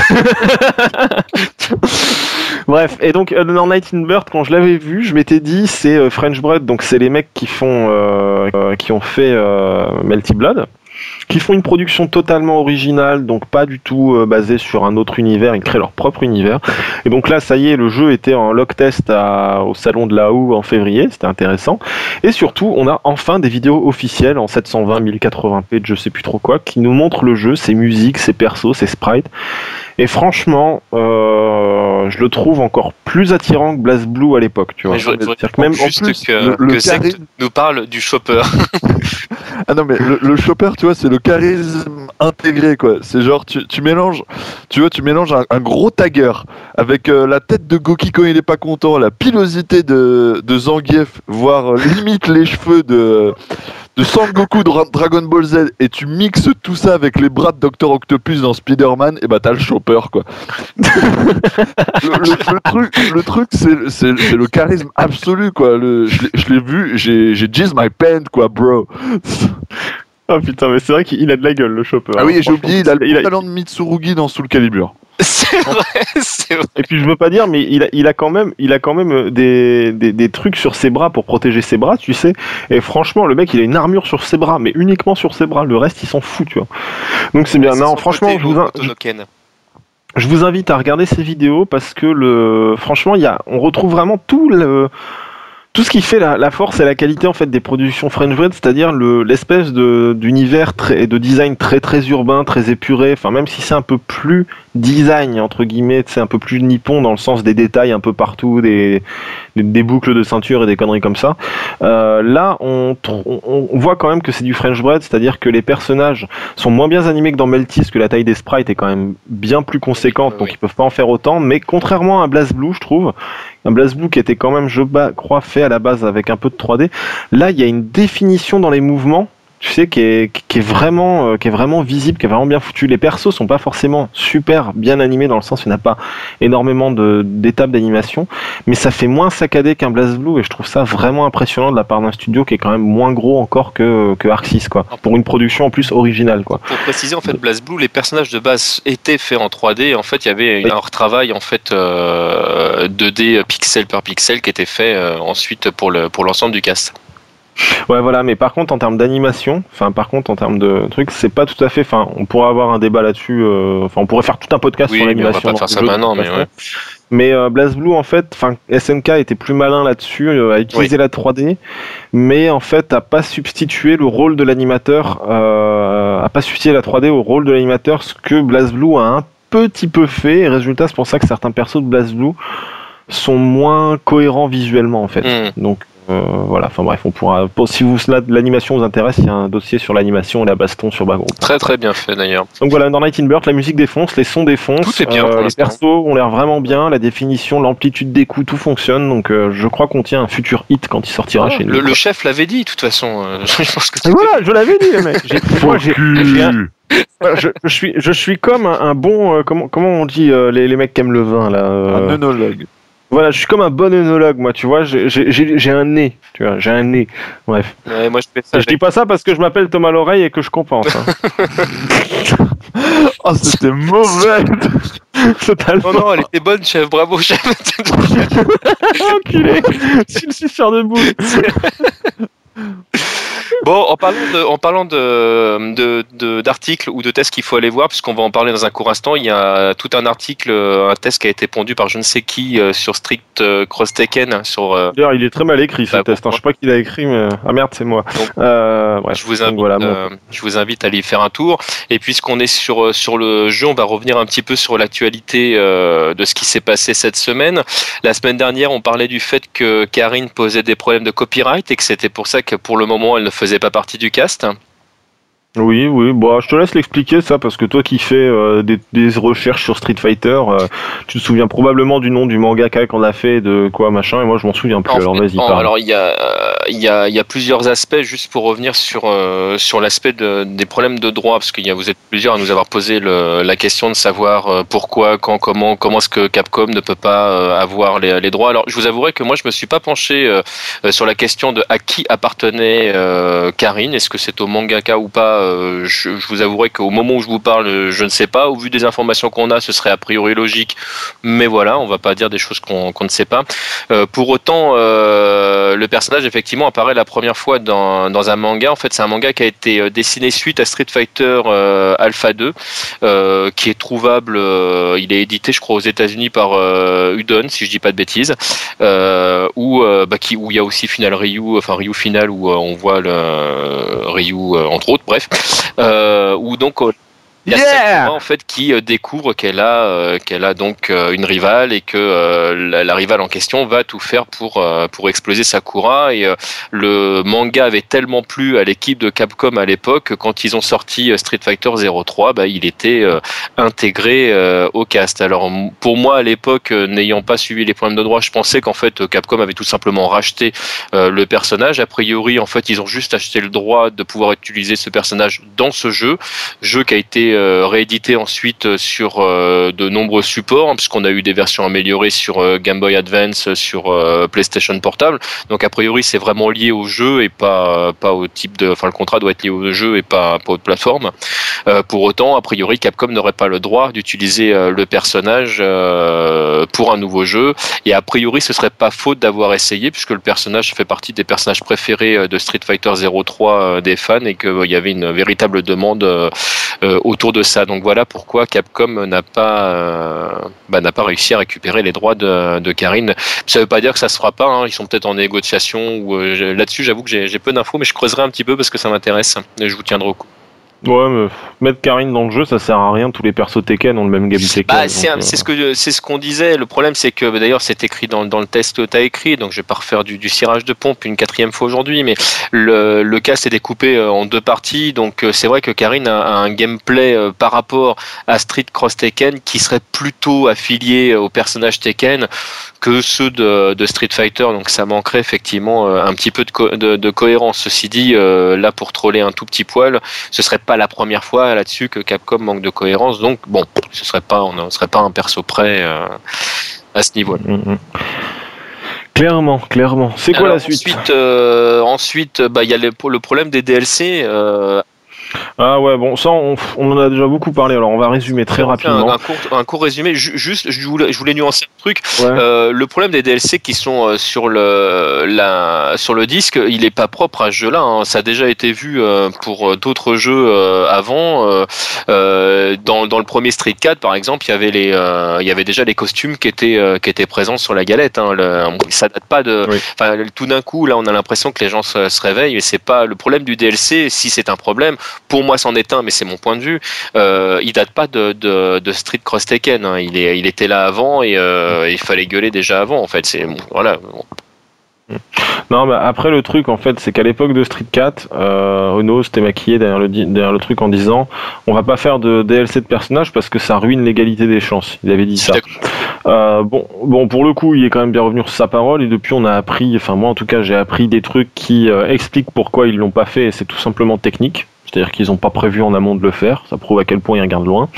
Bref, et donc Under Night in Bird, quand je l'avais vu, je m'étais dit c'est euh, French Bread, donc c'est les mecs qui font euh, euh, qui ont fait euh, Melty Blood, qui font une production totalement originale, donc pas du tout euh, basée sur un autre univers, ils créent leur propre univers. Et donc là, ça y est, le jeu était en lock test au salon de la OU en février, c'était intéressant. Et surtout, on a enfin des vidéos officielles en 720 1080p de je sais plus trop quoi, qui nous montrent le jeu, ses musiques, ses persos, ses sprites. Et franchement, euh, je le trouve encore plus attirant que Blaze Blue à l'époque, tu vois. Mais je voudrais- C'est-à-dire que même en juste plus, que, le- que charisme- nous parle du chopper. Ah non mais le, le chopper tu vois c'est le charisme intégré quoi. C'est genre tu, tu mélanges tu vois tu mélanges un, un gros tagger avec euh, la tête de Goki quand il est pas content, la pilosité de, de Zangief, voire limite les cheveux de de Sangoku de Dragon Ball Z et tu mixes tout ça avec les bras de Dr Octopus dans Spider-Man, et bah t'as le chopper quoi. le, truc, le truc c'est le charisme absolu quoi. je l'ai vu, j'ai jizz my pen quoi, bro. Oh putain, mais c'est vrai qu'il a de la gueule le chopper. Ah oui, j'ai oublié, il a le talent de Mitsurugi dans Soul Calibur. C'est vrai, c'est vrai. Et puis je veux pas dire, mais il a, il a quand même, il a quand même euh, des, des, des, trucs sur ses bras pour protéger ses bras, tu sais. Et franchement, le mec, il a une armure sur ses bras, mais uniquement sur ses bras. Le reste, il s'en fout, tu vois. Donc c'est bien. Non, franchement, je vous, je, vous invite à regarder ces vidéos parce que le, franchement, il y a, on retrouve vraiment tout le tout ce qui fait la, force et la qualité en fait des productions French Bread, c'est-à-dire l'espèce de d'univers et de design très très urbain, très épuré. Enfin même si c'est un peu plus design entre guillemets, c'est un peu plus nippon dans le sens des détails un peu partout, des des, boucles de ceinture et des conneries comme ça. Euh, là, on, on, voit quand même que c'est du French Bread, c'est-à-dire que les personnages sont moins bien animés que dans Meltis, que la taille des sprites est quand même bien plus conséquente, donc ils peuvent pas en faire autant. Mais contrairement à Blast Blue, je trouve, un BlazBlue qui était quand même, je crois, fait à la base avec un peu de 3D. Là, il y a une définition dans les mouvements tu sais, qui est, qui est vraiment, euh, qui est vraiment visible, qui est vraiment bien foutu. Les persos sont pas forcément super bien animés dans le sens où il n'y a pas énormément d'étapes d'animation, mais ça fait moins saccadé qu'un BlazBlue et je trouve ça vraiment impressionnant de la part d'un studio qui est quand même moins gros encore que, que Arxis, quoi. Pour une production en plus originale, quoi. Pour préciser, en fait, BlazBlue, les personnages de base étaient faits en 3D. En fait, il y avait un retravail, en fait, 2D euh, pixel par pixel qui était fait euh, ensuite pour le, pour l'ensemble du cast. Ouais, voilà, mais par contre, en termes d'animation, enfin, par contre, en termes de trucs, c'est pas tout à fait. Enfin, on pourrait avoir un débat là-dessus. Euh, enfin, on pourrait faire tout un podcast sur l'animation. On va pas faire ça maintenant, mais ouais. Mais euh, BlazBlue, en fait, enfin, SNK était plus malin là-dessus, euh, à utiliser la 3D, mais en fait, a pas substitué le rôle de l'animateur, euh, a pas substitué la 3D au rôle de l'animateur, ce que BlazBlue a un petit peu fait. Et résultat, c'est pour ça que certains persos de BlazBlue sont moins cohérents visuellement, en fait. Hmm. Donc, voilà, enfin bref, on pourra. Si vous l'animation vous intéresse, il y a un dossier sur l'animation et la baston sur Background. Très très bien fait d'ailleurs. Donc voilà, dans Night in Bird, la musique défonce, les sons défoncent. Tout est bien. Euh, les persos ont l'air vraiment bien, la définition, l'amplitude des coups, tout fonctionne. Donc euh, je crois qu'on tient un futur hit quand il sortira chez nous. Le, chef l'avait dit, de toute façon. je pense que voilà, je l'avais dit, mec. je, je, suis, je suis comme un, bon. comment, comment on dit les, les mecs qui aiment le vin là Un œnologue. Voilà, je suis comme un bon œnologue, moi, tu vois, j'ai un nez, tu vois, j'ai un nez. Bref. Ouais, moi, je fais ça. Je dis pas ça parce que je m'appelle Thomas l'oreille et que je compense. Hein. oh, c'était mauvais Totalement. Non, non, elle était bonne, chef, bravo, chef. Enculé C'est une suceur de boule Bon, en parlant de, en parlant de, d'articles ou de tests qu'il faut aller voir, puisqu'on va en parler dans un court instant, il y a tout un article, un test qui a été pondu par je ne sais qui euh, sur Strict euh, Cross Taken. Sur, euh, D'ailleurs, il est très mal écrit ce bah, test. Hein. Je sais pas qui l'a écrit, mais ah merde, c'est moi. je, vous invite, je vous invite à aller faire un tour. Et puisqu'on est sur, sur le jeu, on va revenir un petit peu sur l'actualité de ce qui s'est passé cette semaine. La semaine dernière, on parlait du fait que Karine posait des problèmes de copyright et que c'était pour ça que pour le moment, elle ne faisait pas partie du cast. Oui, oui, bon, je te laisse l'expliquer ça parce que toi qui fais euh, des, recherches sur Street Fighter, euh, tu te souviens probablement du nom du mangaka qu'on a fait, de quoi machin, et moi je m'en souviens plus. alors vas-y. Alors il y a, il y, a, y a plusieurs aspects, juste pour revenir sur, euh, sur l'aspect de, des problèmes de droit, parce a, vous êtes plusieurs à nous avoir posé le, la question de savoir pourquoi, quand, comment, comment est-ce que Capcom ne peut pas avoir les, les, droits. Alors je vous avouerai que moi je me suis pas penché sur la question de à qui appartenait Karine, est-ce que c'est au mangaka ou pas euh, je, vous avouerai qu'au moment où je vous parle, je ne sais pas. Au vu des informations qu'on a, ce serait a priori logique. Mais voilà, on va pas dire des choses qu'on ne sait pas. Euh, pour autant, euh, le personnage effectivement apparaît la première fois dans, un manga. En fait, c'est un manga qui a été dessiné suite à Street Fighter Alpha 2, qui est trouvable. il est édité, je crois, aux États-Unis par Udon, si je dis pas de bêtises, où, bah, où il y a aussi Final Ryu, enfin Ryu Final, où on voit le Ryu entre autres. Bref, euh, ou donc Il y a Sakura en fait qui euh, découvre qu'elle a euh, qu'elle a donc euh, une rivale et que la, rivale en question va tout faire pour pour exploser Sakura et le manga avait tellement plu à l'équipe de Capcom à l'époque quand ils ont sorti Street Fighter 03 bah, il était intégré au cast. Alors pour moi à l'époque n'ayant pas suivi les points de droit, je pensais qu'en fait Capcom avait tout simplement racheté le personnage. A priori en fait ils ont juste acheté le droit de pouvoir utiliser ce personnage dans ce jeu, jeu qui a été euh, réédité ensuite euh, sur euh, de nombreux supports, hein, puisqu'on a eu des versions améliorées sur Game Boy Advance, sur PlayStation Portable. Donc a priori c'est vraiment lié au jeu et pas pas au type de, enfin le contrat doit être lié au jeu et pas, pas aux plateformes. pour autant, a priori Capcom n'aurait pas le droit d'utiliser le personnage pour un nouveau jeu. Et a priori ce serait pas faute d'avoir essayé, puisque le personnage fait partie des personnages préférés de Street Fighter 03 des fans et qu'il y avait une véritable demande autour de ça. Donc voilà pourquoi Capcom n'a pas euh, bah, n'a pas réussi à récupérer les droits de, Karine. Ça veut pas dire que ça se fera pas. Hein. Ils sont peut-être en négociation euh, là-dessus. J'avoue que j'ai peu d'infos, mais je creuserai un petit peu parce que ça m'intéresse et je vous tiendrai au coup. Ouais, mais mettre Karine dans le jeu, ça sert à rien. Tous les persos Tekken ont le même gameplay. Bah, c'est euh, ce que c'est ce qu'on disait. Le problème, c'est que bah, d'ailleurs, c'est écrit dans, dans le test que tu as écrit, donc je vais pas refaire du, du cirage de pompe une quatrième fois aujourd'hui, mais le, le cast est découpé euh, en deux parties, donc euh, c'est vrai que Karine a, un gameplay par rapport à Street Cross Tekken qui serait plutôt affilié au personnage Tekken que ceux de, de Street Fighter, donc ça manquerait effectivement un petit peu de, de, de cohérence. Ceci dit, là pour troller un tout petit poil, ce serait pas la première fois là-dessus que Capcom manque de cohérence. Donc bon, ce serait pas, on ne serait pas un perso près euh, à ce niveau. Mm, mm, mm. Clairement, clairement. C'est quoi la suite? Ensuite, euh, ensuite, bah il y a le, le, problème des DLC. Euh, ah ouais, bon, ça, on, en a déjà beaucoup parlé, alors on va résumer très rapidement. Un, court, résumé, juste, je voulais, je voulais nuancer un truc. Euh, le problème des DLC qui sont euh, sur le, la, sur le disque, il n'est pas propre à ce jeu-là. Hein. Ça a déjà été vu euh, pour d'autres jeux avant. Dans, dans, le premier Street 4, par exemple, il y avait, les, il y avait déjà les costumes qui étaient, qui étaient présents sur la galette. Hein. Le, ça date pas de. Tout d'un coup, là, on a l'impression que les gens se, se réveillent, mais c'est pas le problème du DLC. Si c'est un problème, pour moi c'en est un, mais c'est mon point de vue. Euh, il date pas de, de, Street Cross Tekken. Hein. Il, est, il était là avant et euh, il fallait gueuler déjà avant. En fait, c'est voilà. Non, mais après le truc en fait, c'est qu'à l'époque de Street 4, euh, Ono s'était maquillé derrière le, derrière le truc en disant on va pas faire de DLC de personnage parce que ça ruine l'égalité des chances. Il avait dit ça. Euh, bon, bon, pour le coup, il est quand même bien revenu sur sa parole et depuis on a appris, enfin moi en tout cas j'ai appris des trucs qui euh, expliquent pourquoi ils l'ont pas fait et c'est tout simplement technique. C'est-à-dire qu'ils n'ont pas prévu en amont de le faire. Ça prouve à quel point ils regardent loin.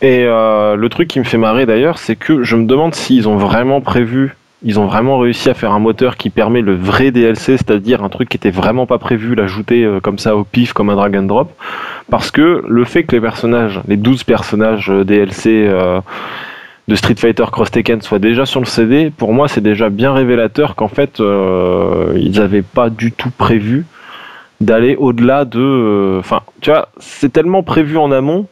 Et euh, le truc qui me fait marrer d'ailleurs, c'est que je me demande s'ils ont vraiment prévu, ils ont vraiment réussi à faire un moteur qui permet le vrai DLC, c'est-à-dire un truc qui était vraiment pas prévu, l'ajouter euh, comme ça au pif, comme un drag and drop. Parce que le fait que les personnages, les 12 personnages euh, DLC de Street Fighter Cross Tekken soient déjà sur le CD, pour moi c'est déjà bien révélateur qu'en fait ils n'avaient pas du tout prévu d'aller au-delà de. Euh, enfin, tu vois, c'est tellement prévu en amont,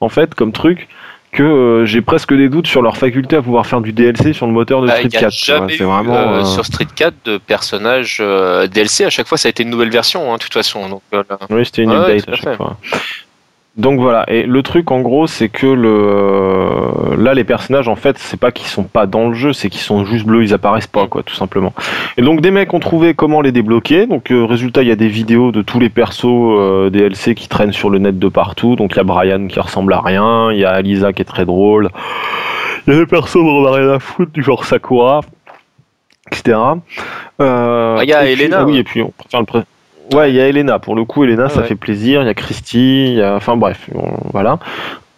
en fait, comme truc, que euh, j'ai presque des doutes sur leur faculté à pouvoir faire du DLC sur le moteur de bah, Street 4. C'est vraiment euh, sur Street 4 de personnages DLC. À chaque fois, ça a été une nouvelle version, hein, de toute façon. Donc, oui, c'était une update à chaque fois. Donc voilà, et le truc en gros, c'est que le là les personnages en fait, c'est pas qu'ils sont pas dans le jeu, c'est qu'ils sont juste bleus, ils apparaissent pas quoi, tout simplement. Et donc des mecs ont trouvé comment les débloquer. Donc euh, résultat, il y a des vidéos de tous les persos euh, DLC qui traînent sur le net de partout. Donc il y a Brian qui ressemble à rien, il y a Alisa qui est très drôle, il y a des persos dont on a rien à foutre du genre Sakura, etc. Euh, ah, il y a Elena. oui, et puis on faire le pré Ouais, il y a Elena. Pour le coup, Elena, ça fait plaisir. Il y a Christy. Y a... Enfin bref, voilà.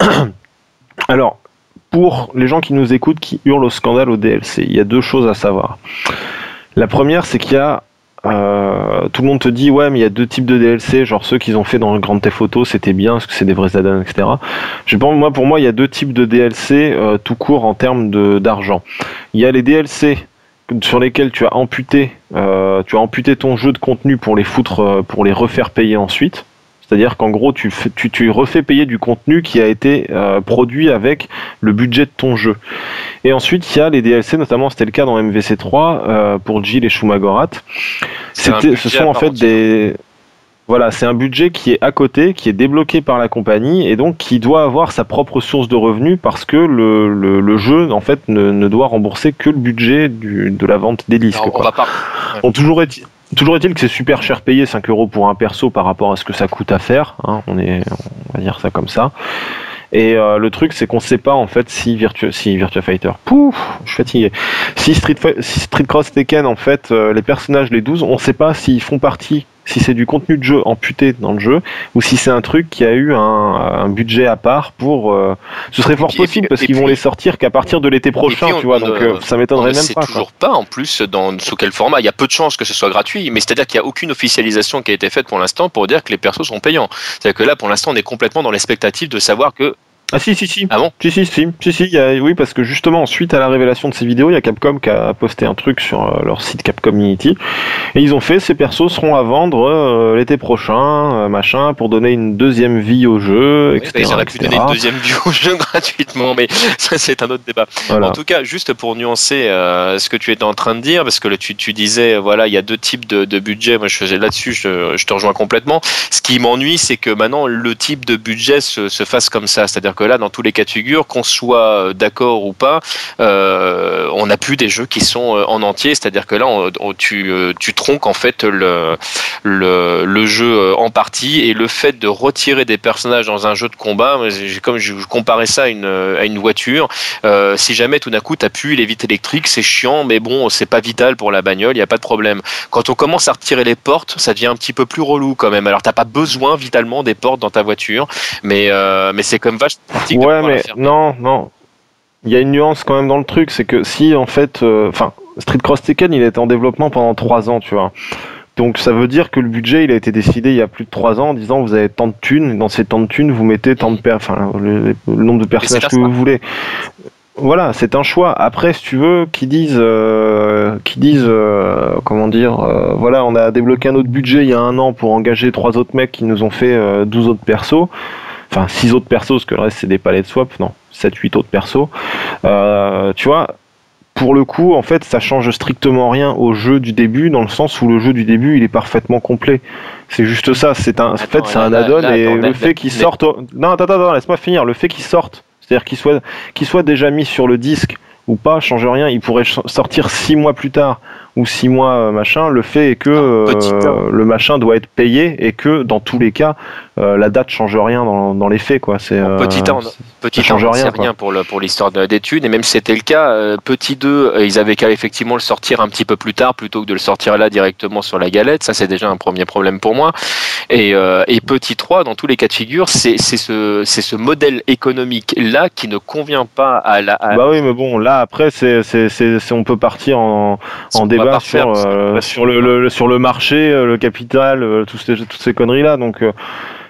Alors, pour les gens qui nous écoutent, qui hurlent au scandale au DLC, il y a deux choses à savoir. La première, c'est qu'il y a euh, tout le monde te dit ouais mais il y a deux types de DLC genre ceux qu'ils ont fait dans le Grand Theft Auto c'était bien parce que c'est des vrais add etc je pense moi pour moi il y a deux types de DLC euh, tout court en termes d'argent il y a les DLC sur lesquels tu as amputé, euh, tu as amputé ton jeu de contenu pour les foutre, euh, pour les refaire payer ensuite. C'est-à-dire qu'en gros, tu, tu, tu, refais payer du contenu qui a été euh, produit avec le budget de ton jeu. Et ensuite, il y a les DLC, notamment c'était le cas dans MVC3 pour Jill et Shumagorat. C'était, ce sont en fait des Voilà, c'est un budget qui est à côté, qui est débloqué par la compagnie et donc qui doit avoir sa propre source de revenus parce que le, le, jeu en fait ne, ne, doit rembourser que le budget du, de la vente des disques. quoi. On toujours est Toujours est-il que c'est super cher payé, 5 euros pour un perso par rapport à ce que ça coûte à faire. Hein, on, est, on va dire ça comme ça. Et euh, le truc, c'est qu'on ne sait pas en fait si Virtua, si Virtua Fighter, pouf, je suis fatigué. Si Street, si Street Cross Tekken, en fait, euh, les personnages, les 12, on ne sait pas s'ils font partie si c'est du contenu de jeu amputé dans le jeu ou si c'est un truc qui a eu un, budget à part pour. Euh, ce serait fort possible parce qu'ils vont les sortir qu'à partir de l'été prochain, tu vois. Donc euh, ça m'étonnerait même pas. C'est toujours pas en plus dans sous quel format. Il y a peu de chances que ce soit gratuit, mais c'est-à-dire qu'il n'y a aucune officialisation qui a été faite pour l'instant pour dire que les persos sont payants. C'est-à-dire que là, pour l'instant, on est complètement dans l'expectative de savoir que ah si si si. Ah bon Si si si si si. oui parce que justement suite à la révélation de ces vidéos, il y a Capcom qui a posté un truc sur euh, leur site Capcom Unity et ils ont fait ces persos seront à vendre euh, l'été prochain, euh, machin, pour donner une deuxième vie au jeu, etc. Ils auraient pu donner une deuxième vie au jeu gratuitement, mais ça c'est un autre débat. En tout cas, juste pour nuancer ce que tu étais en train de dire, parce que tu, tu disais voilà il y a deux types de, de budget. Moi je faisais là-dessus, je, je, te rejoins complètement. Ce qui m'ennuie, c'est que maintenant le type de budget se, se fasse comme ça, c'est-à-dire que là, dans tous les cas de figure, qu'on soit euh, d'accord ou pas, euh, on n'a plus des jeux qui sont euh, en entier. C'est-à-dire que là, tu, tu tronques en fait le, le, jeu en partie et le fait de retirer des personnages dans un jeu de combat, comme je comparais ça à une, à une voiture, si jamais tout d'un coup tu pu les vitres électriques, c'est chiant, mais bon, c'est pas vital pour la bagnole, il n'y a pas de problème. Quand on commence à retirer les portes, ça devient un petit peu plus relou quand même. Alors t'as pas besoin vitalement des portes dans ta voiture, mais, mais c'est comme vache Ouais, mais non, non. Il y a une nuance quand même dans le truc, c'est que si en fait, euh, enfin, Street Cross Tekken, il était en développement pendant 3 ans, tu vois. Donc ça veut dire que le budget, il a été décidé il y a plus de 3 ans en disant vous avez tant de thunes, dans ces tant de thunes, vous mettez tant de enfin, le, nombre de personnages que vous voulez. Voilà, c'est un choix. Après, si tu veux, qui disent, euh, qui disent, euh, comment dire, voilà, on a débloqué un autre budget il y a un an pour engager trois autres mecs qui nous ont fait 12 autres persos enfin 6 autres persos, parce que le reste c'est des de swap, non, 7, 8 autres persos. Euh, tu vois, pour le coup, en fait, ça change strictement rien au jeu du début, dans le sens où le jeu du début, il est parfaitement complet. C'est juste ça. C'est un, en fait, c'est un add-on et le fait qu'il sorte. Non, attends, attends, laisse-moi finir. Le fait qu'il sorte, c'est-à-dire qu'il soit, qu'il soit déjà mis sur le disque ou pas, change rien. Il pourrait sortir six mois plus tard ou six mois euh, machin. Le fait est que euh, le machin doit être payé et que dans tous les cas, euh, la date change rien dans, dans les faits quoi. C'est petit temps, petit temps, change rien, rien pour le, pour l'histoire de d'études et même si c'était le cas, petit 2, ils avaient qu'à effectivement le sortir un petit peu plus tard plutôt que de le sortir là directement sur la galette. Ça c'est déjà un premier problème pour moi. Et, et petit 3, dans tous les cas de figure, c'est c'est ce c'est ce modèle économique là qui ne convient pas à la. Bah oui, mais bon là après c'est c'est on peut partir en en débat sur, euh, sur, le, sur le marché, euh, le capital, euh, toutes ces, toutes ces conneries-là. Donc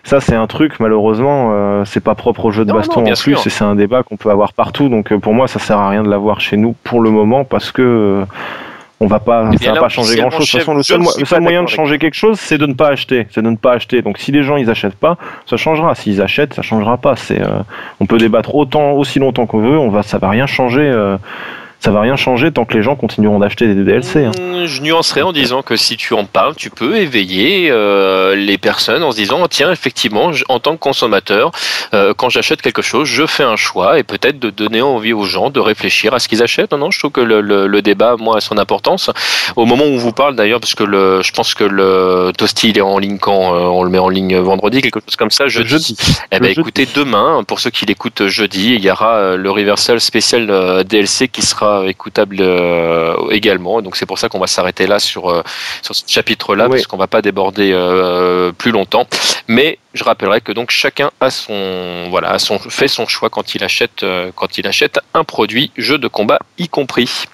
ça c'est un truc malheureusement c'est pas propre au jeu de baston en plus et c'est un débat qu'on peut avoir partout. Donc pour moi ça sert à rien de l'avoir chez nous pour le moment parce que on va pas ça va pas changer grand chose de toute façon le seul, moyen de changer quelque chose c'est de ne pas acheter. C'est de ne pas acheter. Donc si les gens ils achètent pas ça changera. S'ils achètent ça changera pas. C'est on peut débattre autant aussi longtemps qu'on veut. On va ça va rien changer ça va rien changer tant que les gens continueront d'acheter des DLC. Hein. Mmh, je nuancerai en disant que si tu en parles, tu peux éveiller euh, les personnes en se disant tiens effectivement en tant que consommateur, euh, quand j'achète quelque chose, je fais un choix et peut-être de donner envie aux gens de réfléchir à ce qu'ils achètent. Non, non, je trouve que le, le, débat moi a son importance. Au moment où on vous parle d'ailleurs, parce que le, je pense que le Toasty il est en ligne quand euh, on le met en ligne vendredi, quelque chose comme ça, jeudi. jeudi. Eh ben écoutez, demain pour ceux qui l'écoutent jeudi, il y aura le Reversal spécial DLC qui sera écoutable euh, également. Donc c'est pour ça qu'on va s'arrêter là sur, euh, sur ce chapitre-là, parce qu'on va pas déborder euh, plus longtemps. Mais je rappellerai que donc chacun a son voilà a son fait son choix quand il achète quand il achète un produit jeu de combat y compris.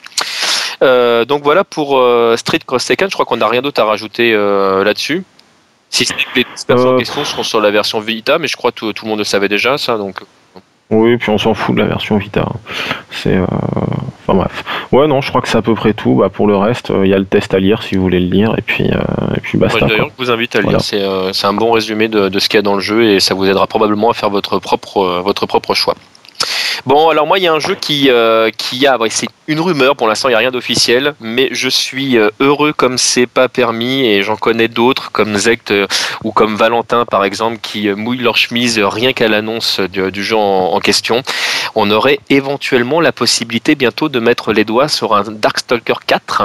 donc voilà pour Street Cross Tekken. Je crois qu'on n'a rien d'autre à rajouter là-dessus. Si les personnes en question seront sur la version Vita, mais je crois que tout, tout le monde le savait déjà ça. Donc oui, puis on s'en fout de la version Vita. C'est, euh, enfin bref. Ouais, non, je crois que c'est à peu près tout. Bah, pour le reste, il y a le test à lire si vous voulez le lire, et puis, euh, et puis basta. D'ailleurs, je vous invite à lire. C'est, euh, c'est un bon résumé de, de ce qu'il y a dans le jeu, et ça vous aidera probablement à faire votre propre, votre propre choix. Bon, alors moi, il y a un jeu qui, euh, qui a, c'est une rumeur, pour l'instant, il n'y a rien d'officiel, mais je suis euh, heureux comme c'est pas permis, et j'en connais d'autres, comme Zect euh, ou comme Valentin, par exemple, qui mouillent leur chemise rien qu'à l'annonce du, jeu en, question. On aurait éventuellement la possibilité bientôt de mettre les doigts sur un Darkstalker 4.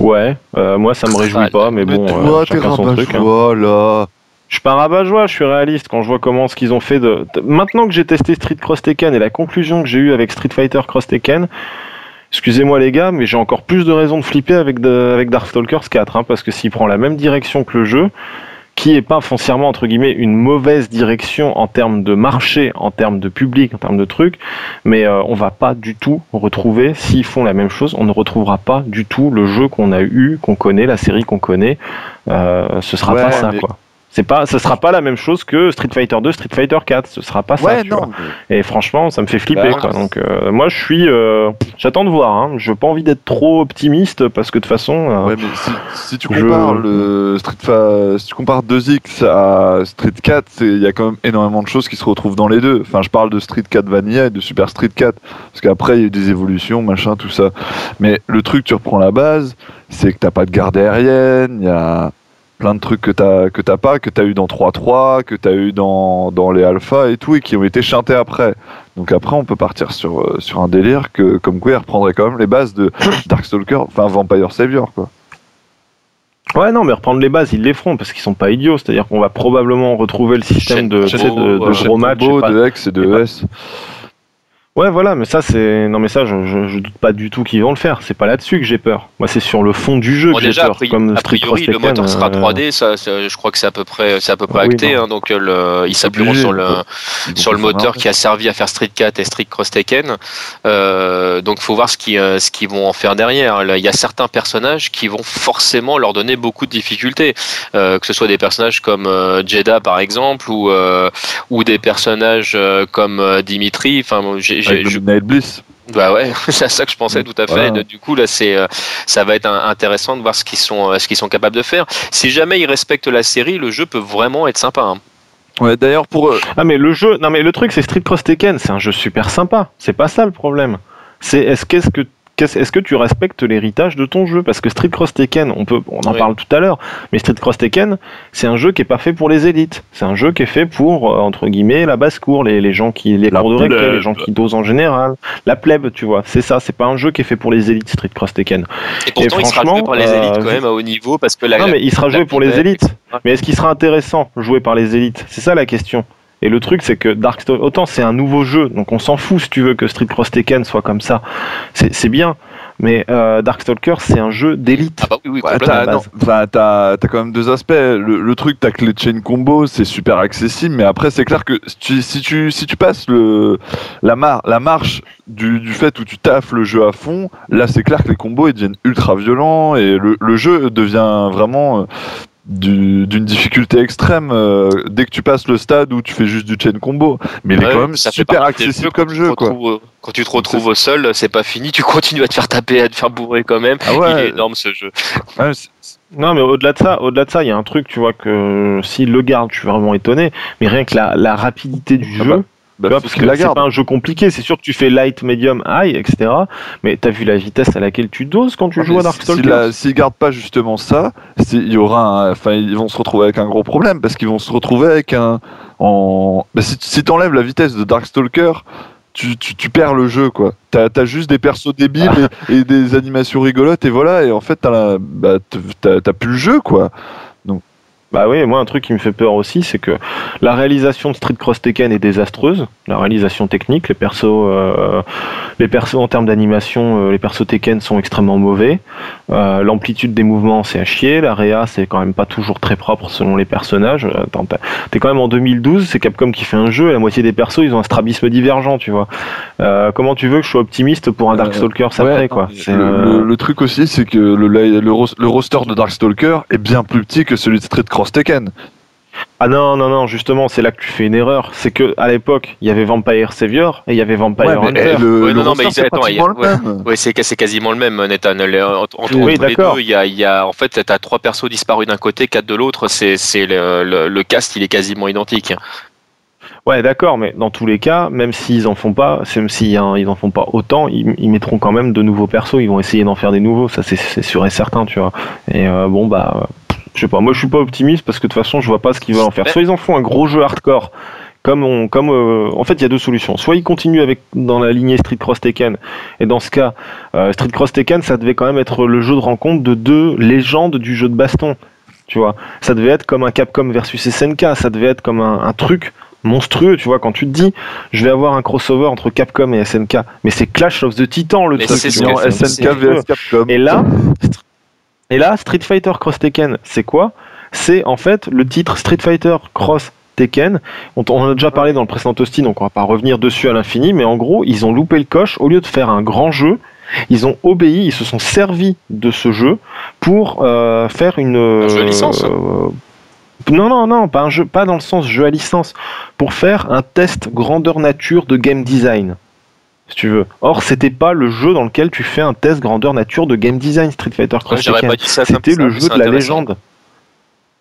Ouais, moi ça me réjouit pas, mais, bon, chacun son truc. Hein. Je suis pas rabat-joie, je suis réaliste quand je vois comment ce qu'ils ont fait de. Maintenant que j'ai testé Street Cross Tekken et la conclusion que j'ai eue avec Street Fighter Cross Tekken, excusez-moi les gars, mais j'ai encore plus de raisons de flipper avec, de... avec Darkstalkers 4, hein, parce que s'il prend la même direction que le jeu, qui est pas foncièrement entre guillemets une mauvaise direction en termes de marché, en termes de public, en termes de trucs, mais euh, on va pas du tout retrouver s'ils font la même chose, on ne retrouvera pas du tout le jeu qu'on a eu, qu'on connaît, la série qu'on connaît. Euh, ce sera pas ça quoi. C'est pas, ce sera pas la même chose que Street Fighter 2, Street Fighter 4. Ce sera pas ça. Et franchement, ça me fait flipper. Bah, quoi. Donc, euh, moi, je suis, euh, j'attends de voir. Hein. Je n'ai pas envie d'être trop optimiste parce que de toute façon. Euh, ouais, mais si, tu compares le Street, si tu compares 2X à Street 4, il y a quand même énormément de choses qui se retrouvent dans les deux. Enfin, je parle de Street 4 Vanilla et de Super Street 4 parce qu'après il y a eu des évolutions, machin, tout ça. Mais le truc, tu reprends la base, c'est que t'as pas de garde aérienne, il y a plein de trucs que t'as que t'as pas, que t'as eu dans 3.3, que t'as eu dans, dans les alphas et tout, et qui ont été chantés après. Donc après, on peut partir sur, euh, sur un délire que, comme quoi, il reprendrait quand même les bases de Darkstalker, enfin Vampire Savior, quoi. Ouais, non, mais reprendre les bases, ils les feront parce qu'ils sont pas idiots. C'est-à-dire qu'on va probablement retrouver le système de, de, de, gros matchs. De X et de ES. Ouais, voilà, mais ça, c'est. Non, mais ça, je, je, doute pas du tout qu'ils vont le faire. C'est pas là-dessus que j'ai peur. Moi, c'est sur le fond du jeu que j'ai peur. comme a priori, le moteur sera 3D, euh, ça, je crois que c'est à peu près, c'est à peu près ah acté. hein, donc, le, ils s'appuieront sur le, sur le moteur qui a servi à faire Street 4 et Street Cross Tekken. Euh, donc, faut voir ce qu'ils, euh, ce qu'ils vont en faire derrière. il y a certains personnages qui vont forcément leur donner beaucoup de difficultés. Euh, que ce soit des personnages comme euh, Jeddah, par exemple, ou, ou des personnages comme Dimitri. Enfin, j'ai avec Bliss. Bah ouais, c'est à ça que je pensais tout à fait. Du coup là, c'est euh, ça va être intéressant de voir ce qu'ils sont euh, ce qu'ils sont capables de faire. Si jamais ils respectent la série, le jeu peut vraiment être sympa. Hein. Ouais, d'ailleurs pour eux. Ah mais le jeu, non mais le truc c'est Street Cross Tekken, c'est un jeu super sympa. C'est pas ça le problème. C'est est-ce qu'est-ce que est-ce que tu respectes l'héritage de ton jeu? Parce que Street Cross Tekken, on peut, on en parle tout à l'heure, mais Street Cross Tekken, c'est un jeu qui est pas fait pour les élites. C'est un jeu qui est fait pour euh, entre guillemets la basse cour, les, les gens qui les cours de récré, les gens qui dosent en général, la plèbe, tu vois. C'est ça. C'est pas un jeu qui est fait pour les élites Street Cross Tekken. Et pourtant, il sera joué pour les élites quand euh, même à haut niveau parce que la, non, mais il sera joué pour les élites. Mais est-ce qu'il sera intéressant joué par les élites? C'est ça la question. Et le truc, c'est que Darkstalker, autant c'est un nouveau jeu, donc on s'en fout si tu veux que Street Cross Tekken soit comme ça. C'est bien. Mais euh, Darkstalker, c'est un jeu d'élite. Ah bah oui, oui, t'as, quand même deux aspects. Le, truc, t'as que les chain combo, c'est super accessible, mais après, c'est clair que si tu, si tu passes le, la, mar, la marche du, du, fait où tu taffes le jeu à fond, là, c'est clair que les combos, ils deviennent ultra violents et le, le jeu devient vraiment euh, d'une difficulté extrême euh, dès que tu passes le stade où tu fais juste du chain combo. Mais il est quand même super accessible comme jeu. Quoi. Quand tu te retrouves au sol, c'est pas fini, tu continues à te faire taper, à te faire bourrer quand même. Ah il est énorme ce jeu. non, mais au-delà de ça, au-delà de ça, il y a un truc, tu vois, que s'il le garde, je suis vraiment étonné. Mais rien que la, la rapidité du ah jeu. Bah. Bah, parce que c'est pas un jeu compliqué, c'est sûr que tu fais light, medium, high, etc. Mais t'as vu la vitesse à laquelle tu doses quand tu joues à Darkstalkers S'ils si gardent pas justement ça, il y aura, enfin, ils vont se retrouver avec un gros problème parce qu'ils vont se retrouver avec un, en, bah, si, si t'enlèves la vitesse de Darkstalker, tu, tu, tu, perds le jeu quoi. T'as as juste des persos débiles et, et, des animations rigolotes et voilà et en fait t'as bah, plus le jeu quoi. Bah oui, moi un truc qui me fait peur aussi, c'est que la réalisation de Street Cross Tekken est désastreuse. La réalisation technique, les persos, euh, les persos en termes d'animation, euh, les persos Tekken sont extrêmement mauvais. Euh, l'amplitude des mouvements, c'est à chier. La réa, c'est quand même pas toujours très propre selon les personnages. T'es quand même en 2012, c'est Capcom qui fait un jeu et la moitié des persos, ils ont un strabisme divergent, tu vois. comment tu veux que je sois optimiste pour un Darkstalker après, quoi? le, truc aussi, c'est que le, le, roster de Darkstalker est bien plus petit que celui de Street Cross Tekken. Ah non, non, non, justement, c'est là que tu fais une erreur. C'est que à l'époque, il y avait Vampire Savior et il y avait Vampire Hunter. Le, non, non, mais c'est quasiment le même, Nathan. Entre, oui, les deux, il y, a, il y a, en fait, t'as trois persos disparus d'un côté, quatre de l'autre. C'est le, le, cast, il est quasiment identique. Ouais, d'accord, mais dans tous les cas, même s'ils en font pas, même s'ils hein, ils en font pas autant, ils, mettront quand même de nouveaux persos. Ils vont essayer d'en faire des nouveaux, ça c'est sûr et certain, tu vois. Et euh, bon bah, je sais pas. Moi, je suis pas optimiste parce que de toute façon, je vois pas ce qu'ils veulent en faire. Soit ils en font un gros jeu hardcore. Comme on, comme euh, en fait, il y a deux solutions. Soit ils continuent avec dans la lignée Street Cross Tekken, et dans ce cas, euh, Street Cross Tekken, ça devait quand même être le jeu de rencontre de deux légendes du jeu de baston. Tu vois, ça devait être comme un Capcom versus SNK, ça devait être comme un truc monstrueux, tu vois, quand tu te dis, je vais avoir un crossover entre Capcom et SNK, mais c'est Clash of the Titan le truc, SNK vs Capcom. Et là, et là, Street Fighter Cross Tekken, c'est quoi? C'est en fait le titre Street Fighter Cross Tekken. On, en a déjà parlé dans le précédent Toasty, donc on va pas revenir dessus à l'infini, mais en gros, ils ont loupé le coche. Au lieu de faire un grand jeu, ils ont obéi, ils se sont servis de ce jeu pour euh, faire une. Un jeu licence. Euh, non, non, non, pas, un jeu, pas dans le sens jeu à licence, pour faire un test grandeur nature de game design. Si tu veux. Or, c'était pas le jeu dans lequel tu fais un test grandeur nature de game design Street Fighter Cross C'était le jeu de la légende.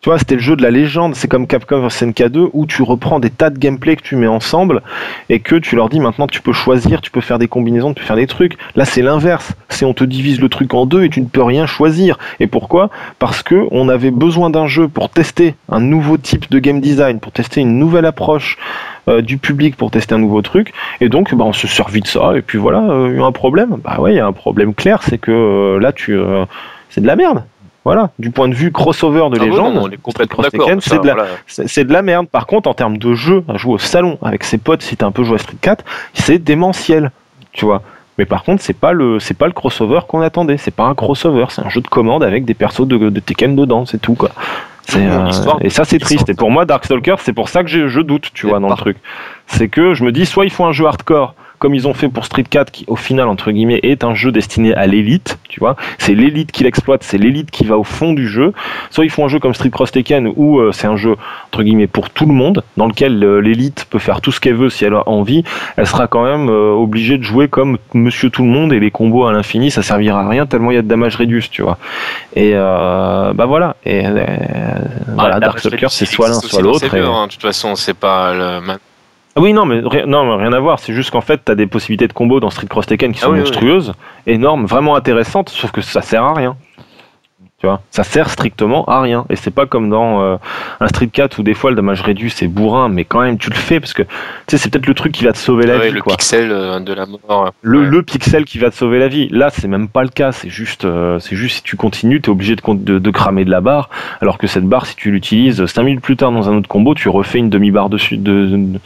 Tu vois, c'était le jeu de la légende. C'est comme Capcom vs SNK2 où tu reprends des tas de gameplay que tu mets ensemble et que tu leur dis maintenant tu peux choisir, tu peux faire des combinaisons, tu peux faire des trucs. Là, c'est l'inverse. C'est on te divise le truc en deux et tu ne peux rien choisir. Et pourquoi? Parce que on avait besoin d'un jeu pour tester un nouveau type de game design, pour tester une nouvelle approche euh, du public, pour tester un nouveau truc. Et donc, bah, on se servit de ça. Et puis voilà, euh, il y a un problème. Bah ouais, il y a un problème clair, c'est que euh, là, tu, c'est de la merde. Voilà, du point de vue crossover de ah légende, c'est de, la, merde. Par contre, en termes de jeu, à jouer au salon avec ses potes, si t'as un peu joué à Street 4, c'est démentiel, tu vois. Mais par contre, c'est pas le c'est pas le crossover qu'on attendait. C'est pas un crossover, c'est un jeu de commande avec des persos de, de Tekken dedans, c'est tout quoi. Euh, et ça c'est triste. Et pour moi, Darkstalker, c'est pour ça que je doute, tu vois, dans le truc. C'est que je me dis, soit ils font un jeu hardcore comme ils ont fait pour Street 4, qui au final, entre guillemets, est un jeu destiné à l'élite, tu vois. C'est l'élite qui l'exploite, c'est l'élite qui va au fond du jeu. Soit ils font un jeu comme Street Cross Tekken, où euh, c'est un jeu, entre guillemets, pour tout le monde, dans lequel euh, l'élite peut faire tout ce qu'elle veut si elle a envie. Elle sera quand même euh, obligée de jouer comme Monsieur Tout le Monde et les combos à l'infini, ça servira à rien tellement il y a de damage réduit, tu vois. Et bah voilà. Et bah, voilà, Dark Stalker, c'est soit l'un, soit l'autre. Hein, de toute façon, c'est pas le ah oui, non, mais rien, non, rien à voir. C'est juste qu'en fait, tu as des possibilités de combo dans Street Cross Tekken qui ah sont monstrueuses, énormes, vraiment intéressantes, sauf que ça sert à rien. Tu vois, ça sert strictement à rien. Et c'est pas comme dans euh, un Street 4 où des fois le damage réduit c'est bourrin, mais quand même tu le fais parce que tu sais c'est peut-être le truc qui va te sauver la vie. Le pixel euh, de la mort. Le, le, pixel qui va te sauver la vie. Là c'est même pas le cas. C'est juste, euh, c'est juste si tu continues, tu es obligé de, de, cramer de la barre. Alors que cette barre, si tu l'utilises 5 minutes plus tard dans un autre combo, tu refais une demi-barre de, de,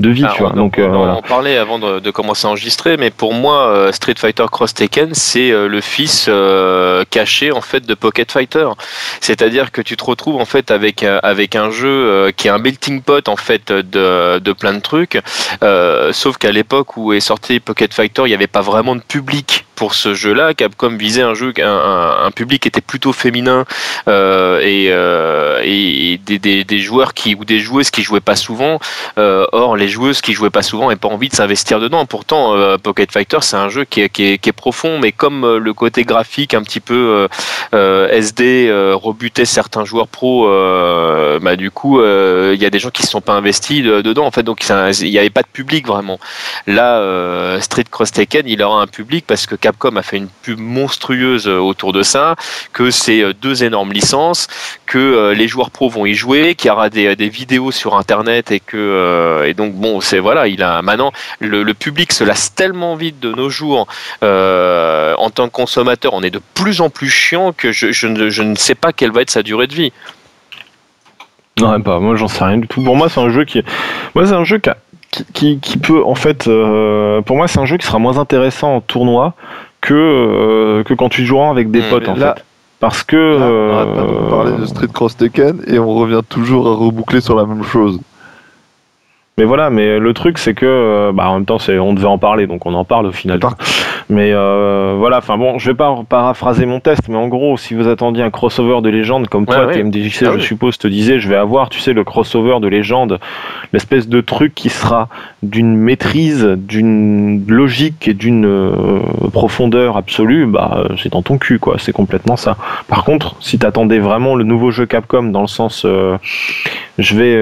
de vie. tu vois. Donc, on, parlait avant de, commencer à enregistrer, mais pour moi, Street Fighter Cross Tekken, c'est le fils caché en fait de Pocket Fighter. C'est-à-dire que tu te retrouves en fait avec euh, un jeu euh, qui est un melting pot en fait de, de plein de trucs. Euh, sauf qu'à l'époque où est sorti Pocket Fighter, il n'y avait pas vraiment de public pour ce jeu-là. Capcom visait un jeu, un, un public qui était plutôt féminin euh, et, euh, et des, des, des, joueurs qui ou des joueuses qui jouaient pas souvent. Euh, or, les joueuses qui jouaient pas souvent n'avaient pas envie de s'investir dedans. Pourtant, euh, Pocket Fighter, c'est un jeu qui est, qui, est, qui est, profond, mais comme euh, le côté graphique un petit peu euh, SD rebutait certains joueurs pro, bah du coup, il y a des gens qui se sont pas investis dedans. En fait, donc il n'y avait pas de public vraiment. Là, Street Cross Tekken, il aura un public parce que Capcom a fait une pub monstrueuse euh, autour de ça, que c'est euh, deux énormes licences, que euh, les joueurs pro vont y jouer, qu'il y aura des, vidéos sur internet et que et donc bon c'est voilà il a maintenant le, public se lasse tellement vite de nos jours en tant que consommateur on est de plus en plus chiant que je, je, ne, je ne sais pas quelle va être sa durée de vie. Non, pas moi j'en sais rien du tout. Pour moi, c'est un jeu qui, moi c'est un jeu qui a qui, peut en fait, euh, pour moi, c'est un jeu qui sera moins intéressant en tournoi que euh, que quand tu joueras avec des mmh, potes en fait. Parce que on parler de Street Cross Tekken et on revient toujours à reboucler sur la même chose. Mais voilà, mais le truc c'est que, euh, bah, en même temps, c'est, on devait en parler, donc on en parle au final. Mais euh, voilà, enfin bon, je vais pas paraphraser mon test, mais en gros, si vous attendiez un crossover de légende, comme toi, TMDJC, ah je suppose, te disais, je vais avoir, tu sais, le crossover de légende, l'espèce de truc qui sera d'une maîtrise, d'une logique et d'une euh, profondeur absolue, bah c'est dans ton cul, quoi. C'est complètement ça. Par contre, si t'attendais vraiment le nouveau jeu Capcom dans le sens, euh, je vais,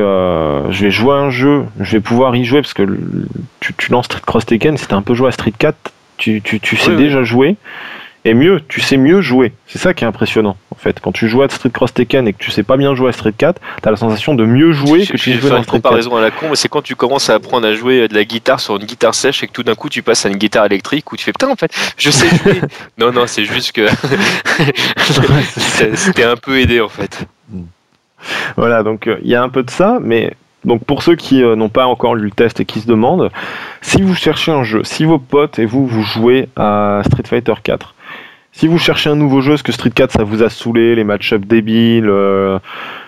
je vais jouer un jeu, je vais pouvoir y jouer parce que tu, tu lances Street Cross Tekken, c'était un peu joué à Street 4 tu, tu, tu sais déjà jouer. Et mieux, tu sais mieux jouer. C'est ça qui est impressionnant, en fait. Quand tu joues à Street Cross Tekken et que tu sais pas bien jouer à Street 4, t'as la sensation de mieux jouer que tu joues dans Street 4. comparaison à la con, c'est quand tu commences à apprendre à jouer de la guitare sur une guitare sèche et que tout d'un coup tu passes à une guitare électrique où tu fais putain, en fait, je sais jouer. non, non, c'est juste que c'était un peu aidé, en fait. Voilà, donc euh, il y a un peu de ça, mais donc pour ceux qui euh, n'ont pas encore lu le test et qui se demandent, si vous cherchez un jeu, si vos potes et vous vous jouez à Street Fighter 4, si vous cherchez un nouveau jeu, parce que Street 4 ça vous a saoulé, les match-ups débiles, euh,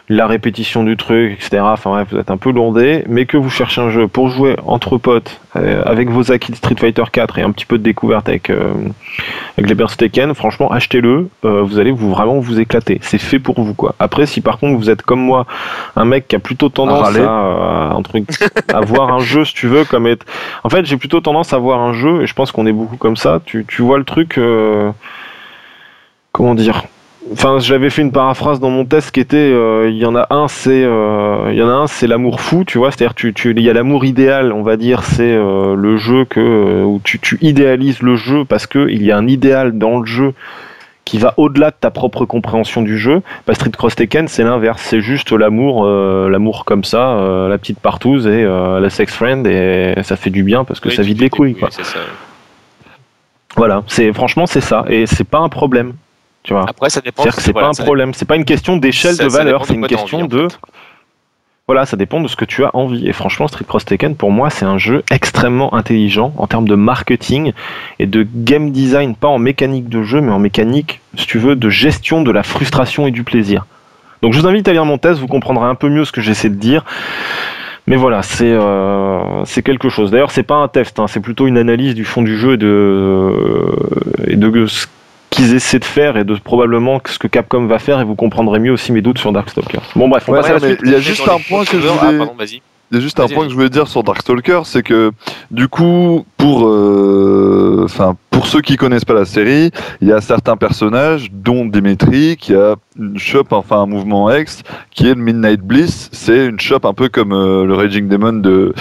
la répétition du truc, etc. Enfin bref, vous êtes un peu lourdé, mais que vous cherchez un jeu pour jouer entre potes, euh, avec vos acquis de Street Fighter 4 et un petit peu de découverte avec, euh, avec les Tekken, franchement, achetez-le, euh, vous allez vous vraiment vous éclater. C'est fait pour vous, quoi. Après, si par contre vous êtes comme moi, un mec qui a plutôt tendance à, un truc, à voir un jeu, si tu veux, comme être. En fait, j'ai plutôt tendance à voir un jeu, et je pense qu'on est beaucoup comme ça. Tu, tu vois le truc. comment dire Enfin, j'avais fait une paraphrase dans mon test qui était, euh, il y en a un, c'est, euh, il y en a un, c'est l'amour fou, tu vois, c'est-à-dire tu, tu, il y a l'amour idéal, on va dire, c'est euh, le jeu que où tu, tu idéalises le jeu parce que il y a un idéal dans le jeu qui va au-delà de ta propre compréhension du jeu. Bah, Street Cross Tekken, c'est l'inverse, c'est juste l'amour, l'amour comme ça, la petite partouze et la sex friend et ça fait du bien parce que ça vide les couilles, quoi. Voilà, c'est franchement c'est ça et c'est pas un problème. Tu vois. Après, ça dépend. C'est pas un problème. C'est pas une question d'échelle de valeur. C'est une question de. Voilà, ça dépend de ce que tu as envie. Et franchement, Street Cross Tekken, pour moi, c'est un jeu extrêmement intelligent en termes de marketing et de game design, pas en mécanique de jeu, mais en mécanique, si tu veux, de gestion de la frustration et du plaisir. Donc, je vous invite à lire mon test, vous comprendrez un peu mieux ce que j'essaie de dire. Mais voilà, c'est euh, quelque chose. D'ailleurs, c'est pas un test, hein, c'est plutôt une analyse du fond du jeu et de, et de ce qu'ils essaient de faire et de probablement ce que Capcom va faire et vous comprendrez mieux aussi mes doutes sur Darkstalkers. Bon bref, on Il y a juste un point que je voulais... Ah, il y a juste un point que je voulais dire sur Darkstalker, c'est que du coup, pour, euh, enfin, pour ceux qui connaissent pas la série, il y a certains personnages, dont Dimitri, qui a une shop, enfin un mouvement X, qui est le Midnight Bliss. C'est une shop un peu comme euh, le Raging Demon de,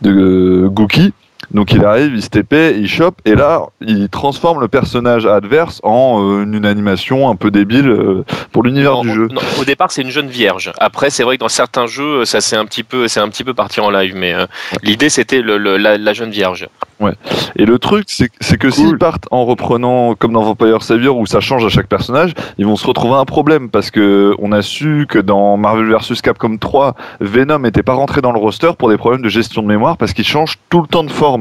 de euh, Gookie. Donc il arrive, il se TP, il chope, et là, il transforme le personnage adverse en euh, une animation un peu débile euh, pour l'univers du jeu. au départ, c'est une jeune vierge. Après, c'est vrai que dans certains jeux, ça c'est un petit peu, c'est un petit peu parti en live, mais euh, l'idée c'était le, la, jeune vierge. Ouais. Et le truc, c'est que s'ils partent en reprenant, comme dans Vampire Savior, où ça change à chaque personnage, ils vont se retrouver un problème parce que on a su que dans Marvel vs Capcom 3, Venom n'était pas rentré dans le roster pour des problèmes de gestion de mémoire parce qu'il change tout le temps de forme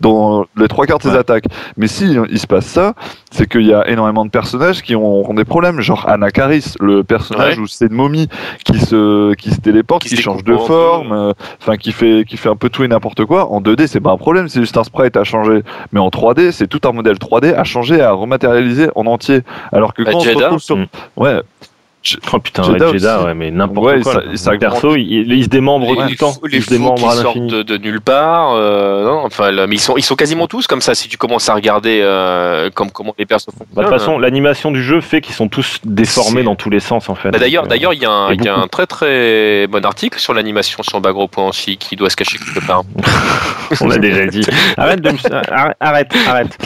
dans les trois quarts de ses attaques. Mais si il se passe ça, c'est qu'il y a énormément de personnages qui ont, des problèmes, genre Anakaris, le personnage où c'est une momie qui se qui se téléporte, qui, change de forme, euh, enfin qui fait qui fait un peu tout et n'importe quoi. En 2D, c'est pas un problème, c'est juste un sprite à changer. Mais en 3D, c'est tout un modèle 3D à changer, à rematérialiser en entier. Alors que bah, quand on se retrouve sur, hmm. ouais, Oh putain, Red Jeddah, ouais, mais n'importe quoi. Ça, perso, il, il, se démembre tout le temps. Les il se démembre qui sortent de, de, nulle part. Euh, non, enfin, mais ils sont, ils sont quasiment tous comme ça. Si tu commences à regarder euh, comme, comment les persos font. Bah, de toute façon, l'animation du jeu fait qu'ils sont tous déformés dans tous les sens, en fait. Bah, d'ailleurs, d'ailleurs, il y, a un, y a un très très bon article sur l'animation sur aussi qui doit se cacher quelque part. on l'a déjà dit. Arrête, de arrête, arrête.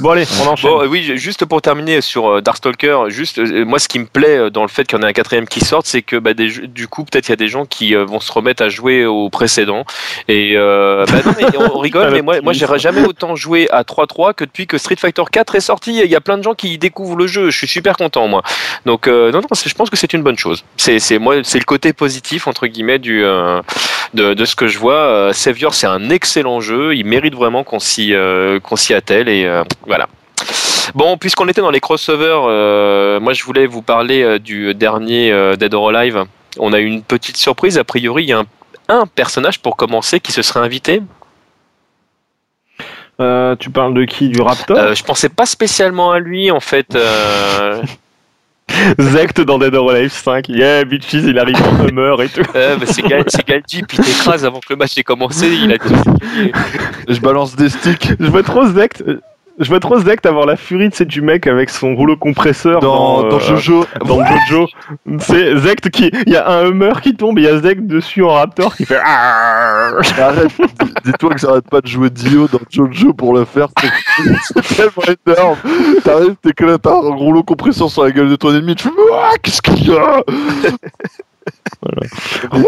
Bon allez, on enchaîne. Bon, oui, juste pour terminer sur euh, Darkstalker, juste moi, ce qui me plaît dans le fait qu'il y en a un quatrième qui sorte, c'est que bah, du coup, peut-être il y a des gens qui euh, vont se remettre à jouer au précédent. Et euh, bah, non, mais on rigole, mais moi, moi j'aurais jamais autant joué à 3-3 que depuis que Street Fighter 4 est sorti. Il y a plein de gens qui découvrent le jeu. Je suis super content, moi. Donc, euh, non, non, je pense que c'est une bonne chose. C'est, c'est moi, c'est le côté positif entre guillemets du de, de, ce que je vois. Savior, c'est un excellent jeu. Il mérite vraiment qu'on s'y qu'on s'y attelle et voilà. Bon, puisqu'on était dans les crossovers, euh, moi je voulais vous parler euh, du dernier euh, Dead or Alive. On a eu une petite surprise. A priori, il y a un, personnage pour commencer qui se serait invité. Euh, tu parles de qui? Du Raptor? Euh, Je pensais pas spécialement à lui en fait. Euh... Zect dans Dead or Alive 5. Yeah, bitches, il arrive en Hummer et tout. Euh, bah c'est Gal Galdi, puis t'écrases avant que le match ait commencé. Il a tout. Je balance des sticks. Je vois trop Zect. Je vois trop Zect avoir la furie de du mec avec son rouleau compresseur dans, dans, euh, Jojo. Dans Jojo. C'est Zect qui. Il y a un Hummer qui tombe et il y a Zect dessus en Raptor qui fait. Arrête, dis-toi que ça arrête pas de jouer Dio dans Jojo pour le faire. C'est tellement énorme. T'arrives, t'éclates un rouleau compresseur sur la gueule de ton ennemi. Tu fais Qu'est-ce qu'il y a? Oui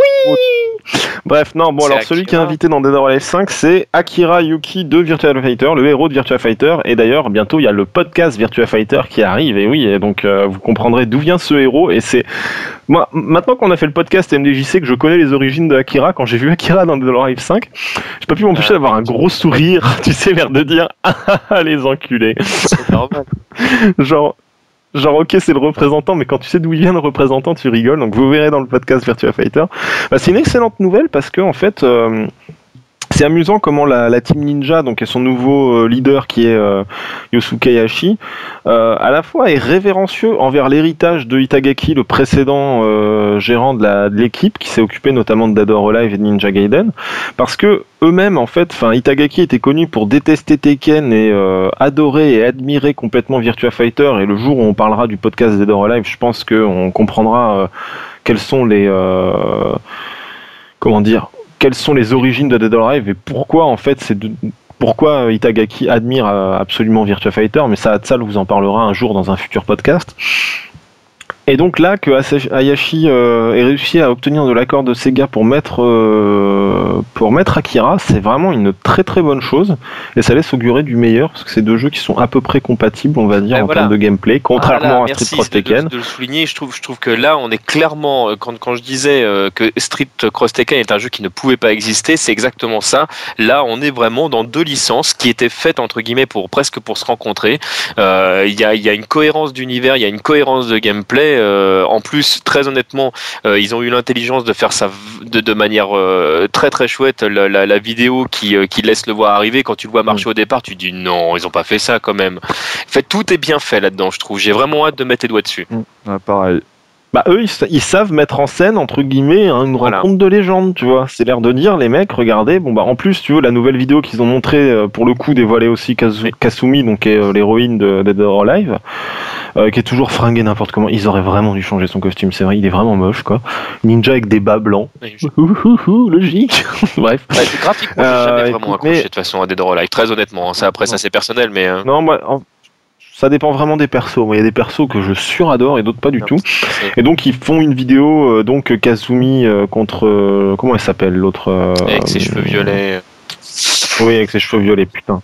Bref, non, bon, alors celui qui est invité dans Dead or Alive 5, c'est Akira Yuki de Virtua Fighter, le héros de Virtua Fighter. Et d'ailleurs, bientôt, il y a le podcast Virtua Fighter qui arrive. Et oui, et donc euh, vous comprendrez d'où vient ce héros. Et c'est. Moi, maintenant qu'on a fait le podcast MDJC, que je connais les origines de Akira, quand j'ai vu Akira dans Dead or Alive 5, j'ai pas pu m'empêcher ah, d'avoir un gros sourire, tu sais, l'air de dire Ah, les enculés. C'est normal. Genre, genre ok c'est le représentant mais quand tu sais d'où il vient le représentant tu rigoles. Donc vous verrez dans le podcast Virtua Fighter. Bah, c'est une excellente nouvelle parce que en fait euh, c'est amusant comment la, team Ninja, donc et son nouveau euh, leader qui est euh, Yosuke Hayashi, euh, à la fois est révérencieux envers l'héritage de Itagaki, le précédent gérant de l'équipe qui s'est occupé notamment de Dead or Alive et de Ninja Gaiden, parce que eux-mêmes en fait, enfin Itagaki était connu pour détester Tekken et adorer et admirer complètement Virtua Fighter. Et le jour où on parlera du podcast Dead or Alive, je pense qu'on comprendra quels sont les comment dire quelles sont les origines de Dead or Alive et pourquoi en fait c'est pourquoi Itagaki admire euh, absolument Virtua Fighter, mais ça, ça vous en parlera un jour dans un futur podcast. Et donc là, que Hayashi euh, ait réussi à obtenir de l'accord de Sega pour mettre, euh, pour mettre Akira, c'est vraiment une très très bonne chose. Et ça laisse augurer du meilleur, parce que c'est deux jeux qui sont à peu près compatibles, on va dire, en termes de gameplay, contrairement à Street Cross Tekken. De, de, le souligner, je trouve, je trouve que là, on est clairement, euh, quand, quand je disais que Street Cross Tekken est un jeu qui ne pouvait pas exister, c'est exactement ça. Là, on est vraiment dans deux licences qui étaient faites, entre guillemets, pour presque pour se rencontrer. Il y, a, y a une cohérence d'univers, il y a une cohérence de gameplay. Euh, en plus, très honnêtement, euh, ils ont eu l'intelligence de faire ça de, manière euh, très très chouette. La, vidéo qui, qui, laisse le voir arriver, quand tu le vois marcher mm. au départ, tu dis non, ils ont pas fait ça quand même. En fait, tout est bien fait là-dedans, je trouve. J'ai vraiment hâte de mettre les doigts dessus. Mm. pareil bah eux ils, savent mettre en scène entre guillemets hein, une rencontre de légende tu vois c'est l'air de dire les mecs regardez bon bah en plus tu vois la nouvelle vidéo qu'ils ont montré euh, pour le coup dévoilé aussi Kasumi donc euh, l'héroïne de Dead or Alive euh, qui est toujours fringuée n'importe comment. Ils auraient vraiment dû changer son costume c'est vrai. Il est vraiment moche quoi. Ninja avec des bas blancs. Logique. Bref. Graphiquement j'ai jamais vraiment accroché de toute façon à Dead or Alive très honnêtement ça après ça c'est personnel mais non moi ça dépend vraiment des persos. Il y a des persos que je suradore et d'autres pas du tout. Et donc ils font une vidéo, euh, donc Kazumi euh, contre euh, comment elle s'appelle l'autre Avec ses cheveux violets. Oui, avec ses cheveux violets, putain.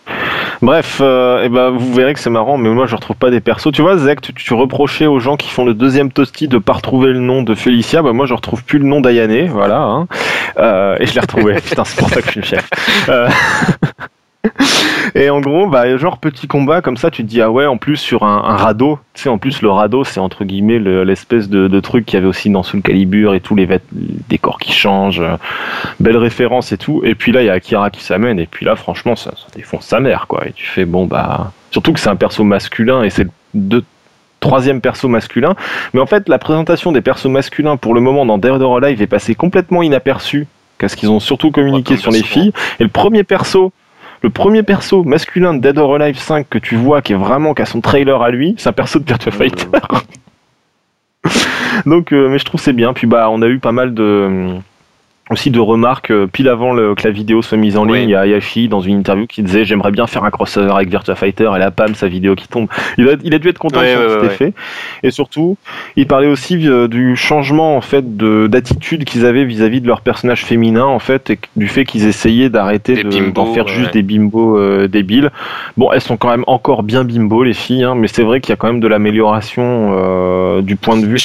Bref, et ben vous verrez que c'est marrant, mais moi je retrouve pas des persos. Tu vois, Zek, tu, reprochais aux gens qui font le deuxième toasty de pas retrouver le nom de Félicia. Bah moi je retrouve plus le nom d'Ayane, voilà. Hein. et je l'ai retrouvé. putain, c'est pour ça que je suis le chef. Et en gros, bah, genre petit combat comme ça, tu te dis ah ouais, en plus sur un, radeau, tu sais, en plus le radeau, c'est entre guillemets l'espèce de, truc qu'il y avait aussi dans Soul Calibur et tous les, décors qui changent, euh, belle référence et tout. Et puis là, il y a Akira qui s'amène et puis là, franchement, ça, ça, défonce sa mère quoi. Et tu fais bon bah, surtout que c'est un perso masculin et c'est le troisième perso masculin. Mais en fait, la présentation des persos masculins pour le moment dans Dead or Alive est passée complètement inaperçue parce qu'ils ont surtout communiqué sur les filles. Et le premier perso le premier perso masculin de Dead or Alive 5 que tu vois, qui est vraiment, qui a son trailer à lui, c'est un perso de Virtua Fighter. Donc, euh, mais je trouve c'est bien. Puis bah, on a eu pas mal de aussi de remarques euh, pile avant que la vidéo soit mise en ligne. Il y a Ayashi dans une interview qui disait j'aimerais bien faire un crossover avec Virtua Fighter et la pam sa vidéo qui tombe. Il a, il a dû être content de cet effet. Et surtout, il parlait aussi euh, du changement en fait d'attitude qu'ils avaient vis-à-vis de leur personnage féminin en fait et du fait qu'ils essayaient d'arrêter d'en faire juste des bimbos euh, débiles. Bon, elles sont quand même encore bien bimbo les filles, hein, mais c'est vrai qu'il y a quand même de l'amélioration du point de vue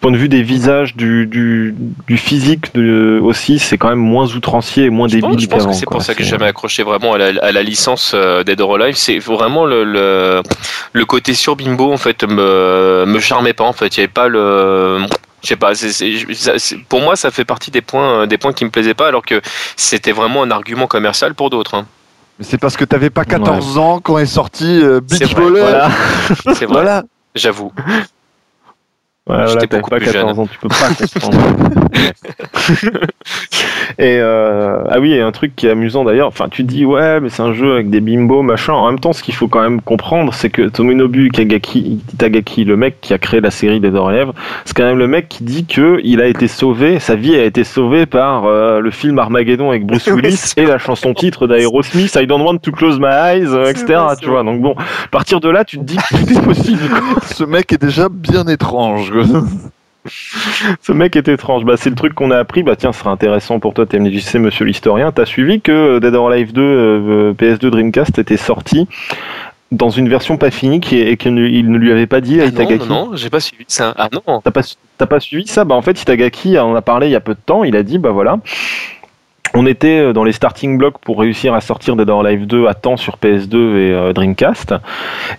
point de vue des visages, du, du, du physique de, aussi, c'est quand même moins outrancier et moins débile Je pense que c'est pour ça que j'ai jamais accroché vraiment à la, à la licence euh, Dead or Alive. C'est vraiment le, le, le, côté sur Bimbo en fait me, me charmait pas en fait. Il y avait pas le je sais pas, pour moi ça fait partie des points, des points qui me plaisaient pas, alors que c'était vraiment un argument commercial pour d'autres. Hein. Mais c'est parce que t'avais pas 14 ans quand est sorti euh, Beach Volley. Voilà. C'est vrai. Voilà. J'avoue. Ouais, J'étais pas 14 ans, tu peux pas comprendre. et euh, ah oui, et un truc qui est amusant d'ailleurs, enfin tu dis ouais, mais c'est un jeu avec des bimbos, machin. En même temps, ce qu'il faut quand même comprendre, c'est que Tomonobu Kagaki, Itagaki, le mec qui a créé la série des Dorèvres, c'est quand même le mec qui dit que il a été sauvé, sa vie a été sauvée par euh, le film Armageddon avec Bruce Willis et la chanson titre d'Aerosmith, I Don't Want to Close My Eyes, euh, etc. tu vois. Donc bon, à partir de là, tu te dis que tout est possible. Ce mec est déjà bien étrange. Ce mec est étrange. Bah, c'est le truc qu'on a appris. Bah, tiens, ce sera intéressant pour toi, TMDJC, monsieur l'historien. T'as suivi que Dead or Alive 2 euh, PS2 Dreamcast était sorti dans une version pas finie et qu'il ne lui avait pas dit à ah Itagaki. Non, non, j'ai pas suivi ça. Ah non. T'as pas, pas suivi ça? Bah, en fait, Itagaki en a parlé il y a peu de temps. Il a dit, bah voilà on était euh, dans les starting blocks pour réussir à sortir Dead or Alive 2 à temps sur PS2 et euh, Dreamcast.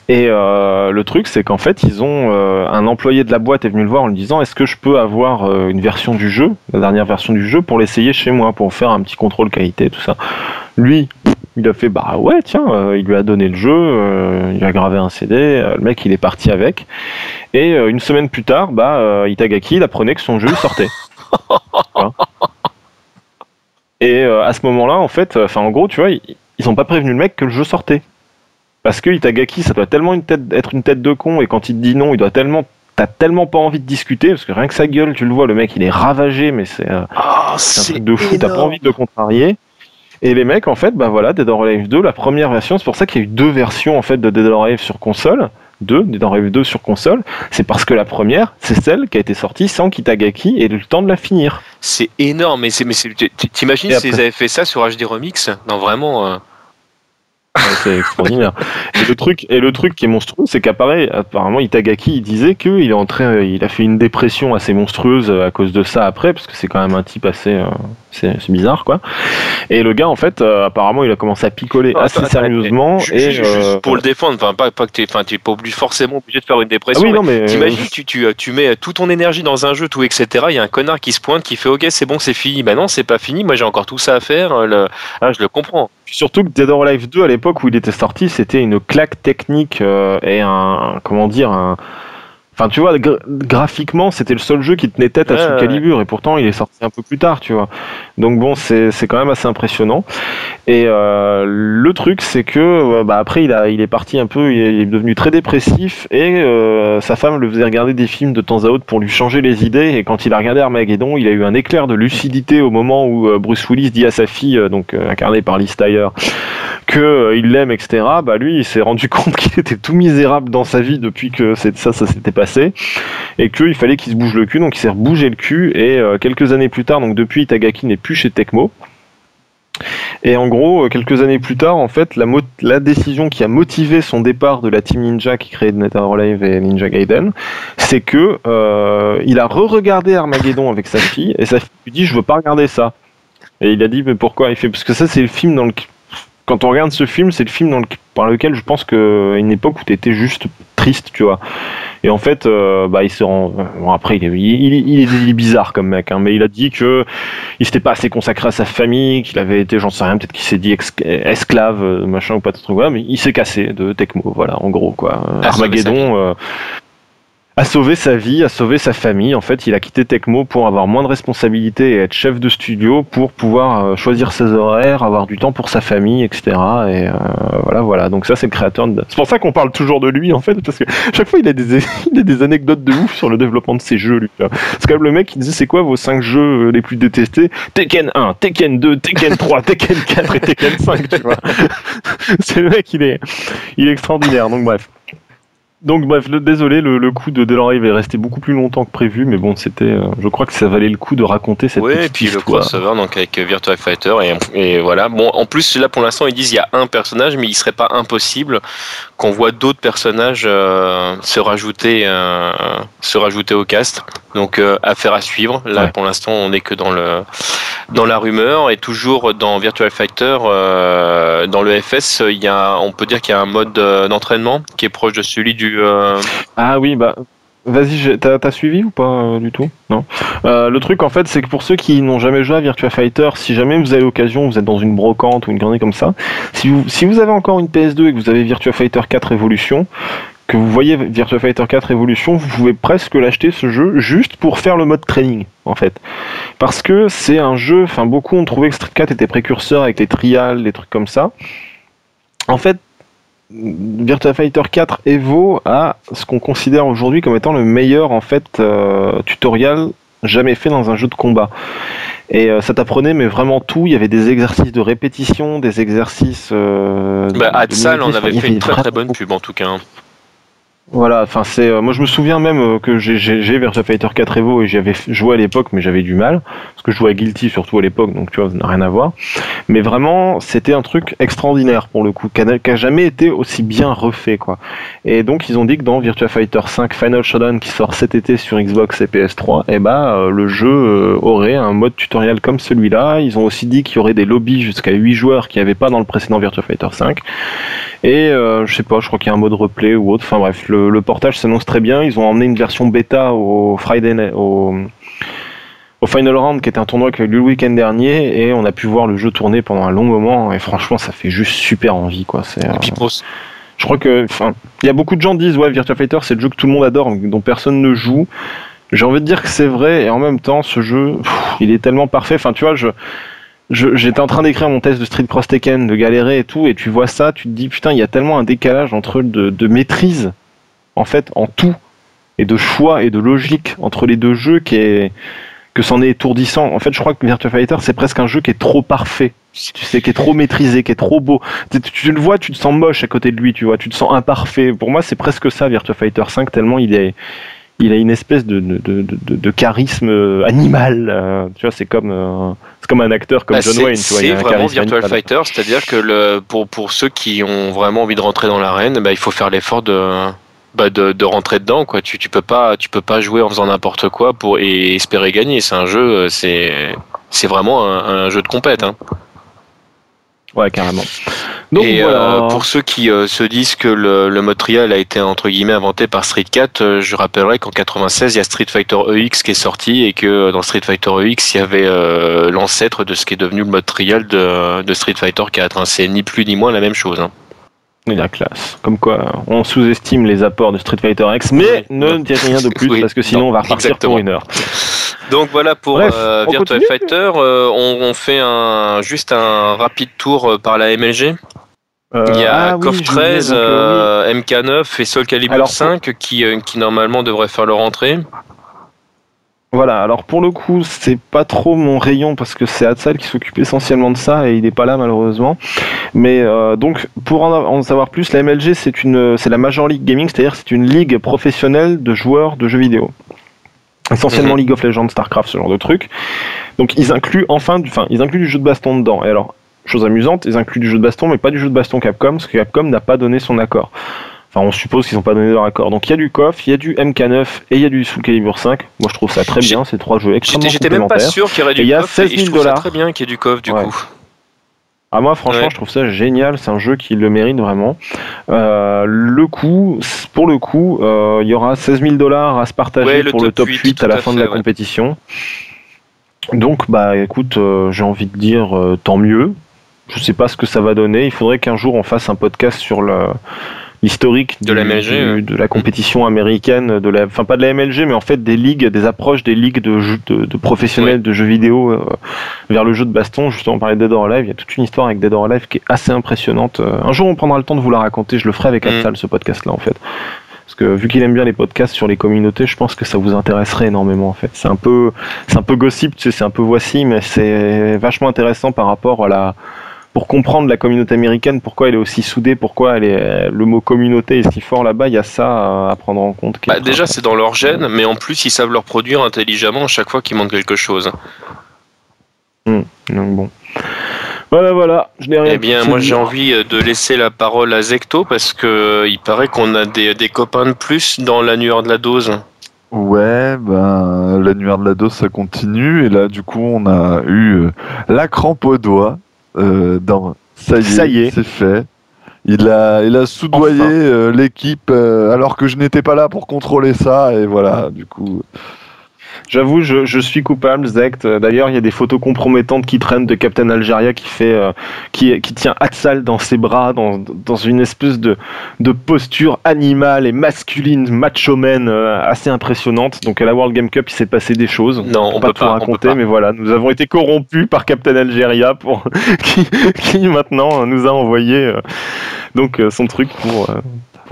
Et euh, le truc, c'est qu'en fait, ils ont un employé de la boîte est venu le voir en lui disant Est-ce que je peux avoir une version du jeu, la dernière version du jeu, pour l'essayer chez moi, pour faire un petit contrôle qualité, tout ça? Lui, il a fait Bah ouais, tiens, il lui a donné le jeu, il a gravé un CD, le mec, il est parti avec. Et une semaine plus tard, bah, Itagaki, il apprenait que son jeu sortait. Et euh, à ce moment-là, en fait, euh, enfin en gros, tu vois, ils, ils ont pas prévenu le mec que le jeu sortait. Parce que Itagaki, ça doit tellement une tête, être une tête de con, et quand il te dit non, il doit tellement t'as tellement pas envie de discuter parce que rien que sa gueule, tu le vois, le mec il est ravagé, mais c'est euh, oh, un truc de fou. T'as pas envie de le contrarier. Et les mecs, en fait, bah voilà, Dead or Alive 2, la première version, c'est pour ça qu'il y a eu deux versions en fait de Dead or Alive sur console. 2, Dead or Alive 2 sur console, c'est parce que la première, c'est celle qui a été sortie sans Kitagaki et le temps de la finir. C'est énorme, mais t'imagines s'ils avaient fait ça sur HD Remix? Non, vraiment. Euh, c'est extraordinaire. Et le truc, et le truc qui est monstrueux, c'est qu'apparemment Itagaki il disait qu'il est entré, il a fait une dépression assez monstrueuse à cause de ça après, parce que c'est quand même un type assez, euh, c'est bizarre quoi. Et le gars en fait, euh, apparemment il a commencé à picoler assez sérieusement. et juste euh, pour le défendre, enfin pas, pas que t'es, enfin pas obligé, forcément obligé de faire une dépression. Ah oui, non, mais t'imagines, tu, tu, tu mets toute ton énergie dans un jeu, tout etc. Il y a un connard qui se pointe, qui fait ok c'est bon c'est fini. Ben non c'est pas fini. Moi j'ai encore tout ça à faire. Le... Ah, je le comprends. Surtout que Dead or Alive 2 à l'époque où il était sorti, c'était une claque technique euh, et un comment dire un Enfin, tu vois, graphiquement, c'était le seul jeu qui tenait tête à son calibre, et pourtant, il est sorti un peu plus tard, tu vois. Donc bon, c'est quand même assez impressionnant. Et euh, le truc, c'est que euh, bah, après, il, a, il est parti un peu, il est, devenu très dépressif, et euh, sa femme le faisait regarder des films de temps à autre pour lui changer les idées. Et quand il a regardé Armageddon, il a eu un éclair de lucidité au moment où Bruce Willis dit à sa fille, donc incarnée par Liz Tyler, que il l'aime, etc. Bah lui, il s'est rendu compte qu'il était tout misérable dans sa vie depuis que ça, ça s'était passé et qu'il fallait qu'il se bouge le cul, donc il s'est rebougé le cul et euh, quelques années plus tard, donc depuis Itagaki n'est plus chez Tecmo. Et en gros, euh, quelques années plus tard, en fait, la, décision qui a motivé son départ de la Team Ninja qui crée NetherRelive et Ninja Gaiden, c'est que euh, il a re-regardé Armageddon avec sa fille et sa fille lui dit je veux pas regarder ça. Et il a dit mais pourquoi? Il fait parce que ça c'est le film dans le quand on regarde ce film, c'est le film dans le, par lequel je pense qu'à une époque où tu étais juste triste, tu vois. Et en fait, euh, bah, il se rend. Bon, après, il est, il, est, bizarre comme mec, hein, mais il a dit que il s'était pas assez consacré à sa famille, qu'il avait été, j'en sais rien, peut-être qu'il s'est dit esclave, euh, machin ou pas de truc, voilà, mais il s'est cassé de Tecmo, voilà, en gros, quoi. Ah, Armageddon a sauvé sa vie, a sauvé sa famille. En fait, il a quitté Tecmo pour avoir moins de responsabilités et être chef de studio pour pouvoir euh, choisir ses horaires, avoir du temps pour sa famille, etc. Et euh, voilà, voilà. Donc ça, c'est le créateur. De... C'est pour ça qu'on parle toujours de lui, en fait, parce que chaque fois, il a des, il a des anecdotes de ouf sur le développement de ses jeux, lui. C'est quand le mec qui disait, c'est quoi vos 5 jeux euh, les plus détestés? Tekken 1, Tekken 2, Tekken 3, Tekken 4 et Tekken 5, tu vois. c'est le mec, il est, il est extraordinaire. Donc bref. Donc bref, le, désolé, le, le, coup de Delorive est resté beaucoup plus longtemps que prévu, mais bon, c'était, euh, je crois que ça valait le coup de raconter cette ouais, et puis le crossover donc avec Virtua Fighter et, et, voilà. Bon, en plus là pour l'instant ils disent il y a un personnage, mais il serait pas impossible qu'on voit d'autres personnages euh, se rajouter, euh, se rajouter au cast. Donc affaire à suivre. Là pour l'instant on n'est que dans le dans la rumeur et toujours dans Virtual Fighter, dans le FS, il y a, on peut dire qu'il y a un mode d'entraînement qui est proche de celui du euh, ah oui, bah. Vas-y, t'as suivi ou pas euh, du tout? Non. Euh, le truc en fait, c'est que pour ceux qui n'ont jamais joué à Virtua Fighter, si jamais vous avez l'occasion, vous êtes dans une brocante ou une grande comme ça, si vous, si vous avez encore une PS2 et que vous avez Virtua Fighter 4 Evolution, que vous voyez Virtua Fighter 4 Evolution, vous pouvez presque l'acheter ce jeu juste pour faire le mode training en fait. Parce que c'est un jeu, enfin beaucoup ont trouvé que Street 4 était précurseur avec les trials, des trucs comme ça. En fait, Virtua Fighter 4 Evo a ce qu'on considère aujourd'hui comme étant le meilleur en fait euh, tutoriel jamais fait dans un jeu de combat. Et euh, ça t'apprenait mais vraiment tout. Il y avait des exercices de répétition, des exercices. Euh, bah, Adsal on avait fait une très très bonne pub en tout cas. Voilà, enfin c'est, euh, moi je me souviens même euh, que j'ai Virtua Fighter 4 Evo et j'avais joué à l'époque, mais j'avais du mal parce que je jouais à Guilty surtout à l'époque, donc tu vois, ça n'a rien à voir. Mais vraiment, c'était un truc extraordinaire pour le coup, qui n'a jamais été aussi bien refait quoi. Et donc ils ont dit que dans Virtua Fighter 5 Final Showdown qui sort cet été sur Xbox et PS3, et eh bah le jeu aurait un mode tutoriel comme celui-là. Ils ont aussi dit qu'il y aurait des lobbies jusqu'à 8 joueurs qui n'y avait pas dans le précédent Virtua Fighter 5. Et je sais pas, je crois qu'il y a un mode replay ou autre. Enfin bref, le le, portage s'annonce très bien. Ils ont emmené une version bêta au Friday au, au Final Round, qui était un tournoi qui a eu le week-end dernier, et on a pu voir le jeu tourner pendant un long moment. Et franchement, ça fait juste super envie, quoi. C'est. Euh, je crois que, enfin, il y a beaucoup de gens qui disent ouais, Virtua Fighter, c'est le jeu que tout le monde adore, dont personne ne joue. J'ai envie de dire que c'est vrai, et en même temps, ce jeu, il est tellement parfait. Enfin, tu vois, je j'étais en train d'écrire mon test de Street Cross Tekken, de galérer et tout, et tu vois ça, tu te dis putain, il y a tellement un décalage entre de, de maîtrise en fait en tout et de choix et de logique entre les deux jeux qui est que c'en est étourdissant. En fait, je crois que Virtua Fighter c'est presque un jeu qui est trop parfait. Tu sais, qui est trop maîtrisé, qui est trop beau. Tu, le vois, tu te sens moche à côté de lui, tu vois, tu te sens imparfait. Pour moi, c'est presque ça Virtua Fighter 5 tellement il est il a une espèce de, de, charisme euh, animal. Euh, tu vois, c'est comme, euh, comme un acteur comme bah, John Wayne. C'est vraiment Virtual Fighter, c'est-à-dire que le, pour, pour ceux qui ont vraiment envie de rentrer dans l'arène, bah, il faut faire l'effort de, bah de, de, rentrer dedans quoi tu, tu peux pas tu peux pas jouer en faisant n'importe quoi pour et espérer gagner c'est un jeu euh, c'est c'est vraiment un, jeu de compète hein. ouais carrément donc, et euh, pour ceux qui euh, se disent que le, le mode trial a été entre guillemets inventé par Street 4, je rappellerai qu'en 96 il y a Street Fighter EX qui est sorti et que dans Street Fighter EX il y avait l'ancêtre de ce qui est devenu le mode trial de, de Street Fighter 4. Hein. C'est ni plus ni moins la même chose. Hein. La classe. Comme quoi, on sous-estime les apports de Street Fighter X, mais ne dis rien de plus parce que sinon on va repartir pour une heure. Donc voilà pour euh, Virtua Fighter. Euh, on, fait un, juste un rapide tour euh, par la MLG. Il y a ah KOF 13, MK9 et Soul Calibur 5 qui, qui normalement devraient faire leur entrée. Voilà, alors pour le coup, c'est pas trop mon rayon parce que c'est Hatsal qui s'occupe essentiellement de ça et il n'est pas là malheureusement. Mais euh, donc, pour en, savoir plus, la MLG c'est une, c'est la Major League Gaming, c'est-à-dire c'est une ligue professionnelle de joueurs de jeux vidéo. Essentiellement mhm. League of Legends, Starcraft, ce genre de trucs. Donc ils incluent enfin, du, enfin, ils incluent du jeu de baston dedans. Et alors, chose amusante, ils incluent du jeu de baston, mais pas du jeu de baston Capcom, parce que Capcom n'a pas donné son accord. Enfin, on suppose qu'ils n'ont pas donné leur accord. Donc il y a du KOF, il y a du MK9 et il y a du Soul Calibur 5. Moi je trouve ça très bien, ces trois jeux extrêmement J'étais même pas sûr qu'il y aurait du KOF. Il y a 16 000 dollars. très bien qu'il y ait du KOF du coup. Ah moi franchement je trouve ça génial, c'est un jeu qui le mérite vraiment. Euh, le coup, pour le coup, euh, il y aura 16 000 dollars à se partager pour le top 8, à la fin de la compétition. Donc bah écoute, euh, j'ai envie de dire tant mieux. Je sais pas ce que ça va donner. Il faudrait qu'un jour on fasse un podcast sur le l'historique de la MLG, de la compétition américaine, de la, enfin pas de la MLG, mais en fait des ligues, des approches des ligues de, de, professionnels de jeux vidéo euh, vers le jeu de baston. Justement, on parlait de Dead or Alive, il y a toute une histoire avec Dead or Alive qui est assez impressionnante. Euh, un jour, on prendra le temps de vous la raconter. Je le ferai avec mm. ce podcast-là, en fait. Parce que vu qu'il aime bien les podcasts sur les communautés, je pense que ça vous intéresserait énormément en fait. C'est un peu, c'est un peu gossip, tu sais, c'est un peu voici, mais c'est vachement intéressant par rapport à la, pour comprendre la communauté américaine, pourquoi elle est aussi soudée, pourquoi elle est, le mot communauté est si fort là-bas, il y a ça à prendre en compte. Bah, déjà, c'est dans leur gène, mais en plus, ils savent leur produire intelligemment à chaque fois qu'il manque quelque chose. Hmm, donc bon. Voilà, voilà. Je n'ai rien. Eh bien, moi, j'ai envie euh, de laisser la parole à Zecto parce que euh, il paraît qu'on a des, des, copains de plus dans l'annuaire de la dose. Ouais, ben l'annuaire de la dose ça continue et là du coup on a eu euh, la crampe au doigt euh, dans ça y est, c'est fait. Il a, il a soudoyé l'équipe alors que je n'étais pas là pour contrôler ça et voilà, du coup. J'avoue, je, je, suis coupable, Zect. D'ailleurs, il y a des photos compromettantes qui traînent de Captain Algeria qui fait, euh, qui, qui tient Hatsal dans ses bras, dans, dans une espèce de, de posture animale et masculine, macho-man euh, assez impressionnante. Donc à la World Game Cup, il s'est passé des choses. Non, on, peut pas tout raconter, mais voilà, nous avons été corrompus par Captain Algeria pour qui, qui maintenant nous a envoyé euh, donc son truc pour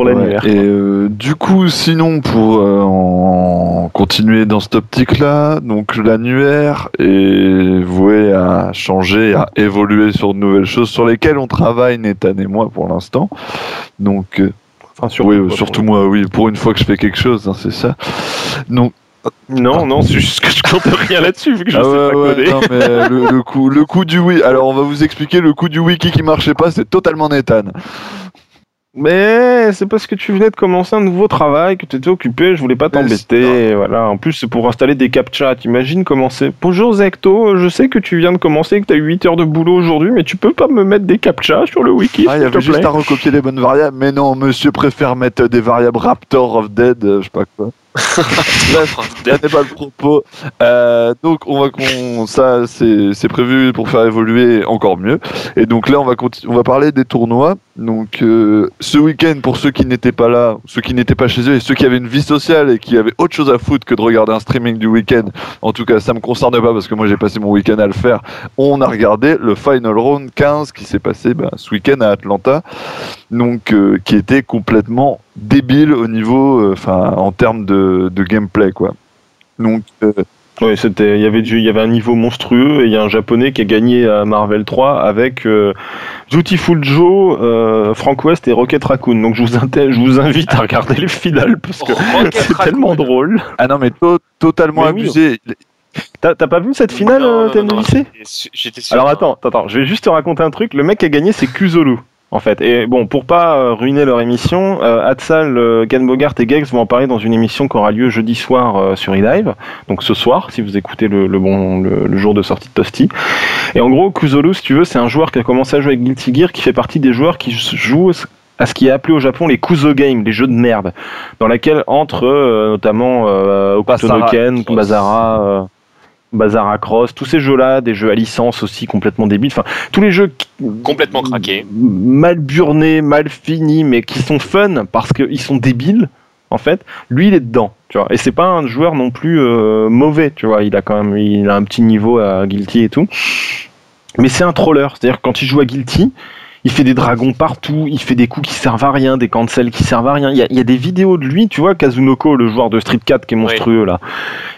l'annuaire. et euh, du coup, sinon, pour euh, en continuer dans cette optique-là, donc l'annuaire est voué à changer, à évoluer sur de nouvelles choses sur lesquelles on travaille Nathan et moi pour l'instant. Donc, euh, enfin, surtout, surtout moi, oui, pour une fois que je fais quelque chose, hein, c'est ça. Donc, non, non, c'est juste que je compte rien là-dessus vu que je ah sais pas coder. Non, mais le, coup, le coup du oui. Alors, on va vous expliquer le coup du wiki qui marchait pas, c'est totalement Nathan. Mais c'est parce que tu venais de commencer un nouveau travail, que tu étais occupé, je voulais pas t'embêter. Voilà. En plus, c'est pour installer des captchas. T'imagines comment c'est Bonjour Zecto, je sais que tu viens de commencer, que tu as eu 8 heures de boulot aujourd'hui, mais tu peux pas me mettre des captchas sur le wiki Ah, il y avait juste à recopier les bonnes variables. Mais non, monsieur préfère mettre des variables Raptor of Dead, euh, je sais pas quoi. Bref, n'est pas le propos. Euh, donc on va ça c'est prévu pour faire évoluer encore mieux. Et donc là on va on va parler des tournois. Donc euh, ce week-end pour ceux qui n'étaient pas là, ceux qui n'étaient pas chez eux et ceux qui avaient une vie sociale et qui avaient autre chose à foutre que de regarder un streaming du week-end. En tout cas ça me concerne pas parce que moi j'ai passé mon week-end à le faire. On a regardé le final round 15 qui s'est passé ben, ce week-end à Atlanta. Donc euh, qui était complètement débile au niveau, enfin, en termes de, de, gameplay, quoi. Donc. Euh, oui, c'était, il y avait il y avait un niveau monstrueux et il y a un japonais qui a gagné à Marvel 3 avec euh, Joe, euh, Frank West et Rocket Raccoon. Donc je vous, je vous invite à regarder le final parce que c'est tellement drôle. Ah non mais totalement abusé. T'as pas vu cette finale, non, non, Alors attends, attends, je vais juste te raconter un truc. Le mec qui a gagné, c'est Kuzolu en fait. Et bon, pour pas euh, ruiner leur émission, euh, Hatsal, euh, Bogart et Gex vont en parler dans une émission qui aura lieu jeudi soir euh, sur eDive. Donc ce soir, si vous écoutez le, bon le, jour de sortie de Toasty. Et en gros, Kuzolu, si tu veux, c'est un joueur qui a commencé à jouer avec Guilty Gear, qui fait partie des joueurs qui jouent à ce qui est appelé au Japon les Kuzo Games, les jeux de merde, dans lesquels entre notamment euh, Okutonoken, Bazara, Bazar Cross, tous ces jeux-là, des jeux à licence aussi complètement débiles, enfin tous les jeux complètement craqués, mal burnés, mal finis, mais qui sont fun parce qu'ils sont débiles. En fait, lui il est dedans, tu vois. Et c'est pas un joueur non plus euh, mauvais, tu vois. Il a quand même, il a un petit niveau à Guilty et tout. Mais c'est un troller, c'est-à-dire quand il joue à Guilty, il fait des dragons partout, il fait des coups qui servent à rien, des cancels qui servent à rien. Il y a, des vidéos de lui, tu vois, Kazunoko, le joueur de Street 4 qui est monstrueux là.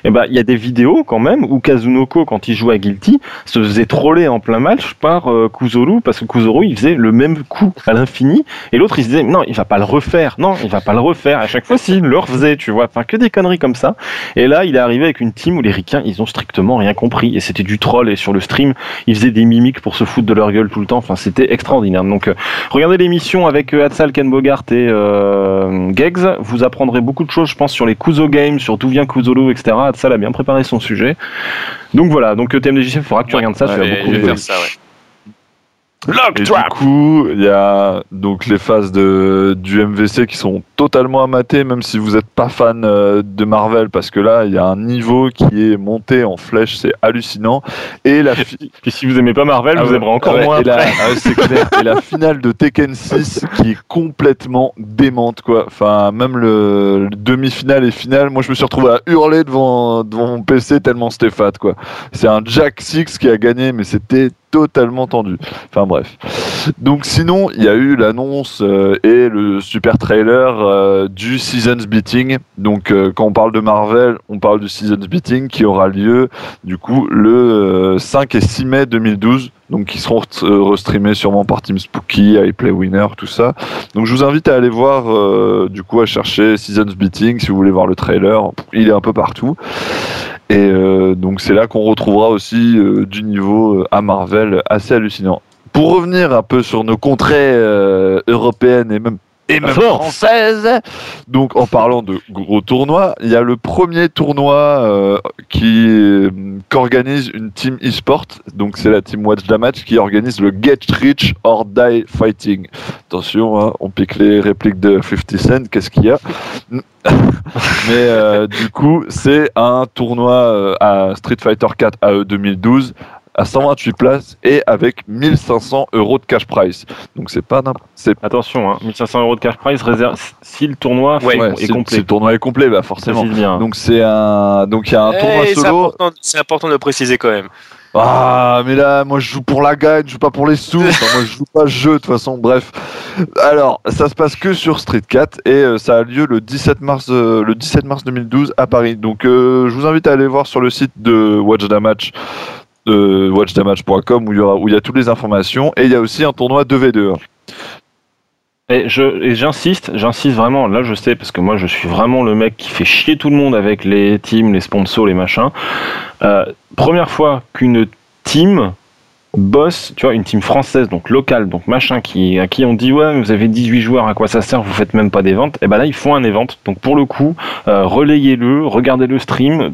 Et eh ben, il y a des vidéos quand même où Kazunoko, quand il jouait à Guilty, se faisait troller en plein match par euh, Kuzoru parce que Kuzoru il faisait le même coup à l'infini et l'autre il se disait non, il va pas le refaire, non, il va pas le refaire. À chaque fois, s'il le refaisait, tu vois, enfin que des conneries comme ça. Et là, il est arrivé avec une team où les ricains ils ont strictement rien compris et c'était du troll et sur le stream, ils faisaient des mimiques pour se foutre de leur gueule tout le temps. Enfin, c'était extraordinaire. Donc, euh, regardez l'émission avec euh, Hatsal, Ken Bogart et euh, Geggs. Vous apprendrez beaucoup de choses, je pense, sur les Kuzo Games, sur d'où vient Kuzolo, etc. Hatsal a bien préparé son sujet. Donc voilà, donc TMDJC, il faudra que tu regardes ça. tu vas beaucoup faire ça, ouais. Lock et du coup, il y a donc les phases de, du MVC qui sont totalement amatées, même si vous n'êtes pas fan euh, de Marvel, parce que là, il y a un niveau qui est monté en flèche, c'est hallucinant. Et la Puis si vous aimez pas Marvel, ah vous aimerez encore moins. Et la, ah et la finale de Tekken 6 qui est complètement démente, quoi. Enfin, même le, demi-finale et finale, moi je me suis retrouvé à hurler devant, devant mon PC tellement c'était fat, quoi. C'est un Jack 6 qui a gagné, mais c'était totalement tendu. Enfin bref. Donc sinon, il y a eu l'annonce euh, et le super trailer euh, du Seasons Beating. Donc euh, quand on parle de Marvel, on parle du Seasons Beating qui aura lieu du coup le 5 et 6 mai 2012. Donc qui seront restreamés sûrement par Team Spooky, iPlay Winner, tout ça. Donc je vous invite à aller voir du coup à chercher Seasons Beating si vous voulez voir le trailer. Il est un peu partout. Et euh, donc c'est là qu'on retrouvera aussi euh, du niveau euh, à Marvel assez hallucinant. Pour revenir un peu sur nos contrées européennes et même et même françaises. Donc en parlant de gros tournois, il y a le premier tournoi qui qu'organise une team e-sport, donc c'est la team Watch Damage qui organise le Get Rich or Die Fighting. Attention, hein, on pique les répliques de 50 Cent, qu'est-ce qu'il y a? Mais euh, du coup, c'est un tournoi euh, à Street Fighter 4 AE 2012 à 128 places et avec 1500 euros de cash price. Donc c'est pas c'est Attention, hein, 1500 euros de cash price réserve si le tournoi est complet. Si le tournoi est complet, bah forcément. Donc c'est un donc il y a un eh, tournoi solo. C'est important, de le préciser quand même. Ah, mais là, moi je joue pour la gagne, je joue pas pour les sous. moi je joue pas jeu de toute façon. Bref. Alors, ça se passe que sur Street 4 et euh, ça a lieu le 17 mars, euh, le 17 mars 2012 à Paris. Donc, euh, je vous invite à aller voir sur le site de Watch the Match de watchdamage.com où il y où il y a toutes les informations et il y a aussi un tournoi 2v2. Et j'insiste, j'insiste vraiment. Là, je sais parce que moi, je suis vraiment le mec qui fait chier tout le monde avec les teams, les sponsors, les machins. Euh, première fois qu'une team bosse, tu vois, une team française, donc locale, donc machin, qui, à qui on dit ouais, vous avez 18 joueurs, à quoi ça sert, vous faites même pas des ventes, et ben là ils font un event. Donc pour le coup, euh, relayez-le, regardez le stream,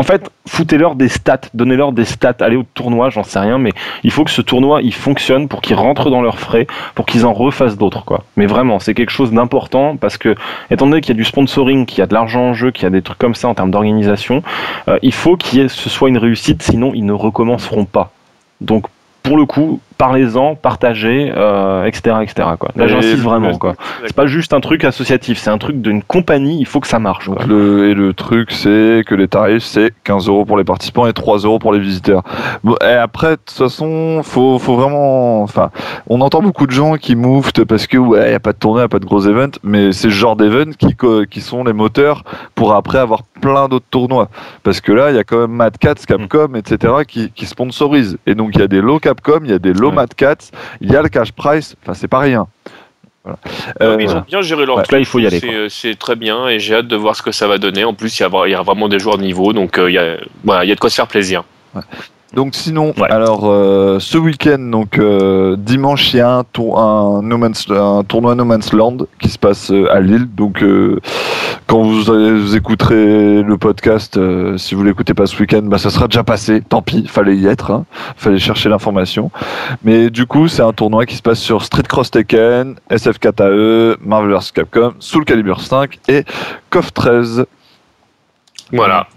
en fait, foutez-leur des stats, donnez-leur des stats, allez au tournoi, j'en sais rien, mais il faut que ce tournoi il fonctionne pour qu'ils rentrent dans leurs frais, pour qu'ils en refassent d'autres. Mais vraiment, c'est quelque chose d'important parce que, étant donné qu'il y a du sponsoring, qu'il y a de l'argent en jeu, qu'il y a des trucs comme ça en termes d'organisation, euh, il faut qu'il ce soit une réussite, sinon ils ne recommenceront pas. Donc, pour le coup, parlez-en, partagez, euh, etc., etc. Quoi. Là, j'insiste vraiment. Quoi. C'est pas juste un truc associatif, c'est un truc d'une compagnie. Il faut que ça marche. Le, et le truc, c'est que les tarifs, c'est 15 euros pour les participants et 3 euros pour les visiteurs. Bon, et après, de toute façon, faut, faut vraiment. Enfin, on entend beaucoup de gens qui mouftent parce que ouais, y a pas de tournée, y a pas de gros events, mais c'est ce genre d'events qui, qui sont les moteurs pour après avoir plein d'autres tournois. Parce que là, il y a quand même Mad Cats, Capcom, etc. qui, qui sponsorisent. Et donc, il y a des low Capcom, il y a des Mad Cats, il y a le cash price, enfin c'est pas rien. Euh, ils ont bien géré leur truc. Là, il faut y aller. C'est très bien et j'ai hâte de voir ce que ça va donner. En plus, il y, a, vraiment des joueurs de niveau, donc euh, il y, a, il y a de quoi se faire plaisir. Donc sinon, alors euh, ce week-end, donc euh, dimanche, il y a un, tour, un, no Man's, un, tournoi No Man's Land qui se passe euh, à Lille. Donc quand vous, vous, écouterez le podcast, si vous l'écoutez pas ce week-end, bah ça sera déjà passé. Tant pis, fallait y être, hein, fallait chercher l'information. Mais du coup, c'est un tournoi qui se passe sur Street Cross Tekken, SF4AE, Marvel vs Capcom, Soul Calibur 5 et KOF 13. Voilà.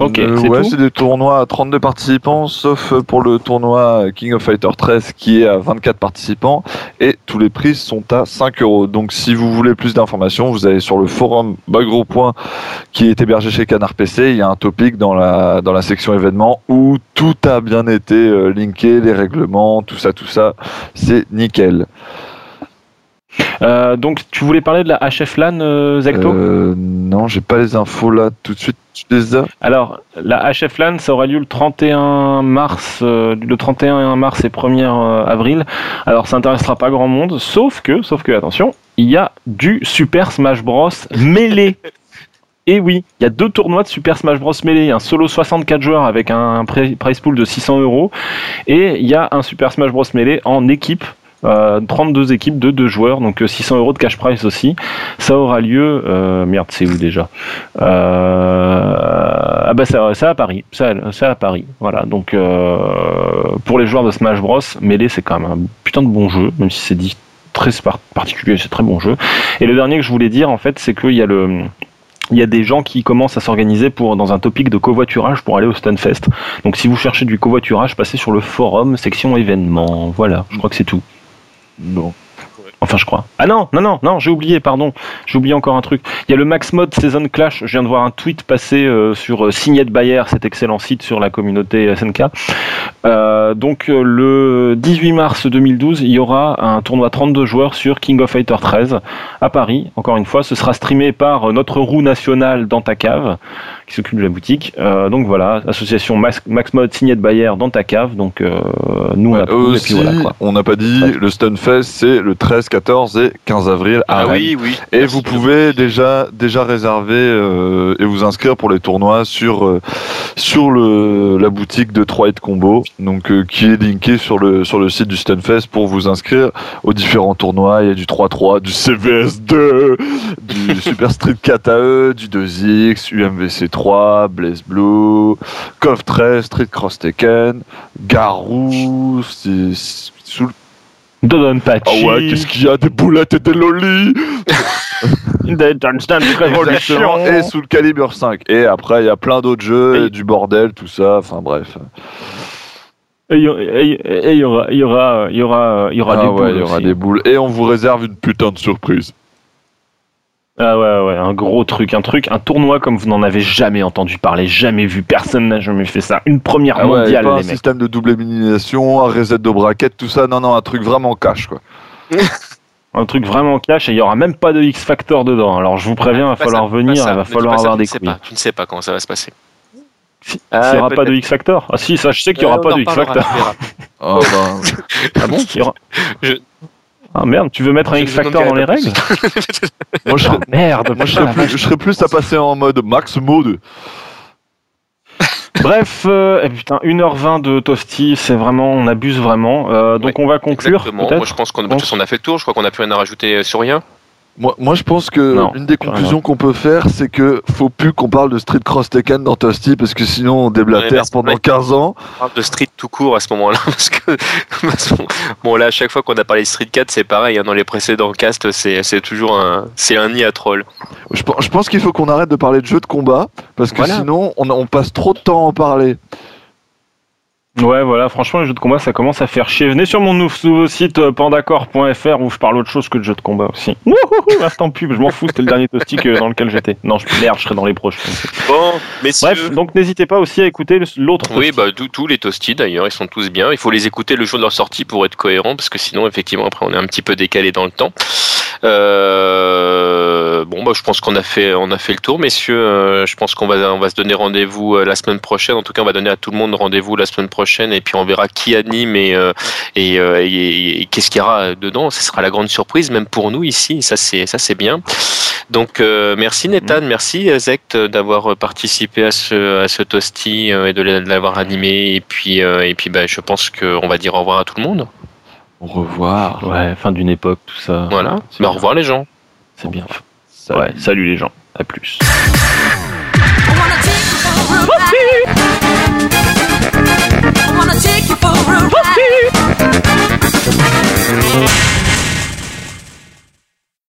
Ok, euh, c'est ouais, c'est des tournois à 32 participants, sauf pour le tournoi King of Fighter 13 qui est à 24 participants et tous les prix sont à 5 euros. Donc si vous voulez plus d'informations, vous allez sur le forum Bagro Point qui est hébergé chez Canard PC. Il y a un topic dans la, dans la section événements où tout a bien été euh, linké, les règlements, tout ça, tout ça. C'est nickel. Euh, donc tu voulais parler de la HF LAN, euh, Zecto? Euh, Non, j'ai pas les infos là tout de suite. Alors la HF LAN, ça aura lieu le 31 mars, le 31 mars et 1er avril. Alors ça intéressera pas grand monde, sauf que, sauf que attention, il y a du Super Smash Bros. Mêlé. Et oui, il y a deux tournois de Super Smash Bros. Melee, un solo 64 joueurs avec un price pool de 600 euros, et il y a un Super Smash Bros. Melee en équipe 32 euh, équipes de 2 joueurs, donc 600 euh, euros de cash price aussi. Ça aura lieu, euh, merde, c'est où déjà? Ah bah c'est à Paris, c'est à Paris. Voilà, donc pour les joueurs de Smash Bros, Melee c'est quand même un putain de bon jeu, même si c'est dit très particulier, c'est très bon jeu. Et le dernier que je voulais dire en fait, c'est qu'il y a le il y a des gens qui commencent à s'organiser pour dans un topic de covoiturage pour aller au Stunfest. Donc si vous cherchez du covoiturage, passez sur le forum section événements. Voilà, je crois que c'est tout. Non. Enfin, je crois. Ah non, non, non, non, j'ai oublié, pardon. J'ai oublié encore un truc. Il y a le Max Mode Season Clash. Je viens de voir un tweet passer euh, sur euh, Signette Bayer, cet excellent site sur la communauté SNK. Euh, donc, le 18 mars 2012, il y aura un tournoi 32 joueurs sur King of Fighter 13 à Paris. Encore une fois, ce sera streamé par notre roue nationale dans ta cave qui s'occupe de la boutique. Euh, donc voilà, association Max, Mode signée de Bayer dans ta cave. Donc euh, nous on a aussi, on n'a pas dit le Stunfest c'est le 13, 14 et 15 avril ah oui, oui. Et vous pouvez déjà déjà réserver euh, et vous inscrire pour les tournois sur sur le la boutique de 3 de combo donc qui est linké sur le sur le site du Stunfest pour vous inscrire aux différents tournois. Il y a du 3-3, du CVS2, du Super Street 4 AE, du 2X, UMVC 3, Blaze Blue, KOF 13, Street Cross Tekken, Garou, sous Dodonpachi. Ah ouais, qu'est-ce qu'il y a Des boulettes et des lolis Des Dance Dance Revolution. Et sous le calibre 5. Et après, il y a plein d'autres jeux, et du bordel, tout ça, enfin bref. Et il y aura, y aura, il y aura, il y aura ah des ouais, boules. il y aura aussi. des boules. Et on vous réserve une putain de surprise. Ah ouais, ouais, un gros truc, un truc, un tournoi comme vous n'en avez jamais entendu parler, jamais vu, personne n'a jamais fait ça. Une première Ah ouais, mondiale, pas un les mecs. système de double élimination, un reset de braquette, tout ça. Non, non, un truc vraiment cash, quoi. Un truc vraiment cash et il y aura même pas de X Factor dedans. Alors je vous préviens, il va falloir ça, venir, ça. il va falloir ça, avoir des couilles. pas, Tu ne sais pas comment ça va se passer. Si- Ah, S'il n'y aura pas de X Factor Ah si, ça je sais qu'il n'y aura Euh, pas de X Factor. tu verras. Ah, bah, Ah bon? Il y aura- Je- Ah merde, tu veux mettre un Je X ne Factor dirai dans les règles moi, je serais, Ah, Merde, moi, je serais plus, vache. je serais plus à passer en mode max mode. Bref, euh, eh, putain, 1h20 de Toasty, c'est vraiment, on abuse vraiment. Euh, donc on va conclure Exactement. Moi, je pense qu'on on a fait le tour. Je crois qu'on n'a plus rien à rajouter sur rien. Moi, moi, je pense que Non, une des conclusions qu'on peut faire, c'est que faut plus qu'on parle de Street Cross Tekken dans Toasty parce que sinon on déblatère Ouais, pendant Ouais. 15 ans. On parle de Street tout court à ce moment-là. Parce que, bon, là, à chaque fois qu'on a parlé de Street 4, c'est pareil. hein, dans les précédents casts, c'est c'est toujours un, c'est un nid à troll. Je, je pense qu'il faut qu'on arrête de parler de jeux de combat parce que Voilà. sinon on, on passe trop de temps à en parler. Ouais, voilà, franchement, les jeux de combat, ça commence à faire chier. Venez sur mon nou- nouveau site euh, pandacor.fr où je parle autre chose que de jeux de combat aussi. Instant pub, je m'en fous, c'était le dernier Toasty que- dans lequel j'étais. Non, je merde, je serai dans les prochains. Bon, messieurs. Bref, donc n'hésitez pas aussi à écooter le- l'autre Oui, bah, tous- les toasties d'ailleurs, ils sont tous bien. Il faut les écouter le jour de leur sortie pour être cohérent, parce que sinon, effectivement, après, on est un petit peu décalé dans le temps. Euh, bon, bah, je pense qu'on a fait, on a fait le tour, messieurs. Euh, je pense qu'on va, on va se donner rendez-vous euh, la semaine prochaine. En tout cas, on va donner à tout le monde rendez-vous la semaine prochaine, et puis on verra qui anime et, euh, et, euh, et- et qu'est-ce qu'il y aura dedans. Ce sera la grande surprise, même pour nous ici. Ça, c'est, ça, c'est bien. Donc, euh, merci Nathan, merci euh, Zect d'avoir participé à ce, à ce toasty euh, et de l'avoir animé. Et puis, euh, et puis bah, je pense qu'on va dire au revoir à tout le monde. Au revoir. Ouais, fin d'une époque, tout ça. Voilà. Mais bah, au revoir les gens. C'est bien. Salut. Ouais, salut les gens. À plus.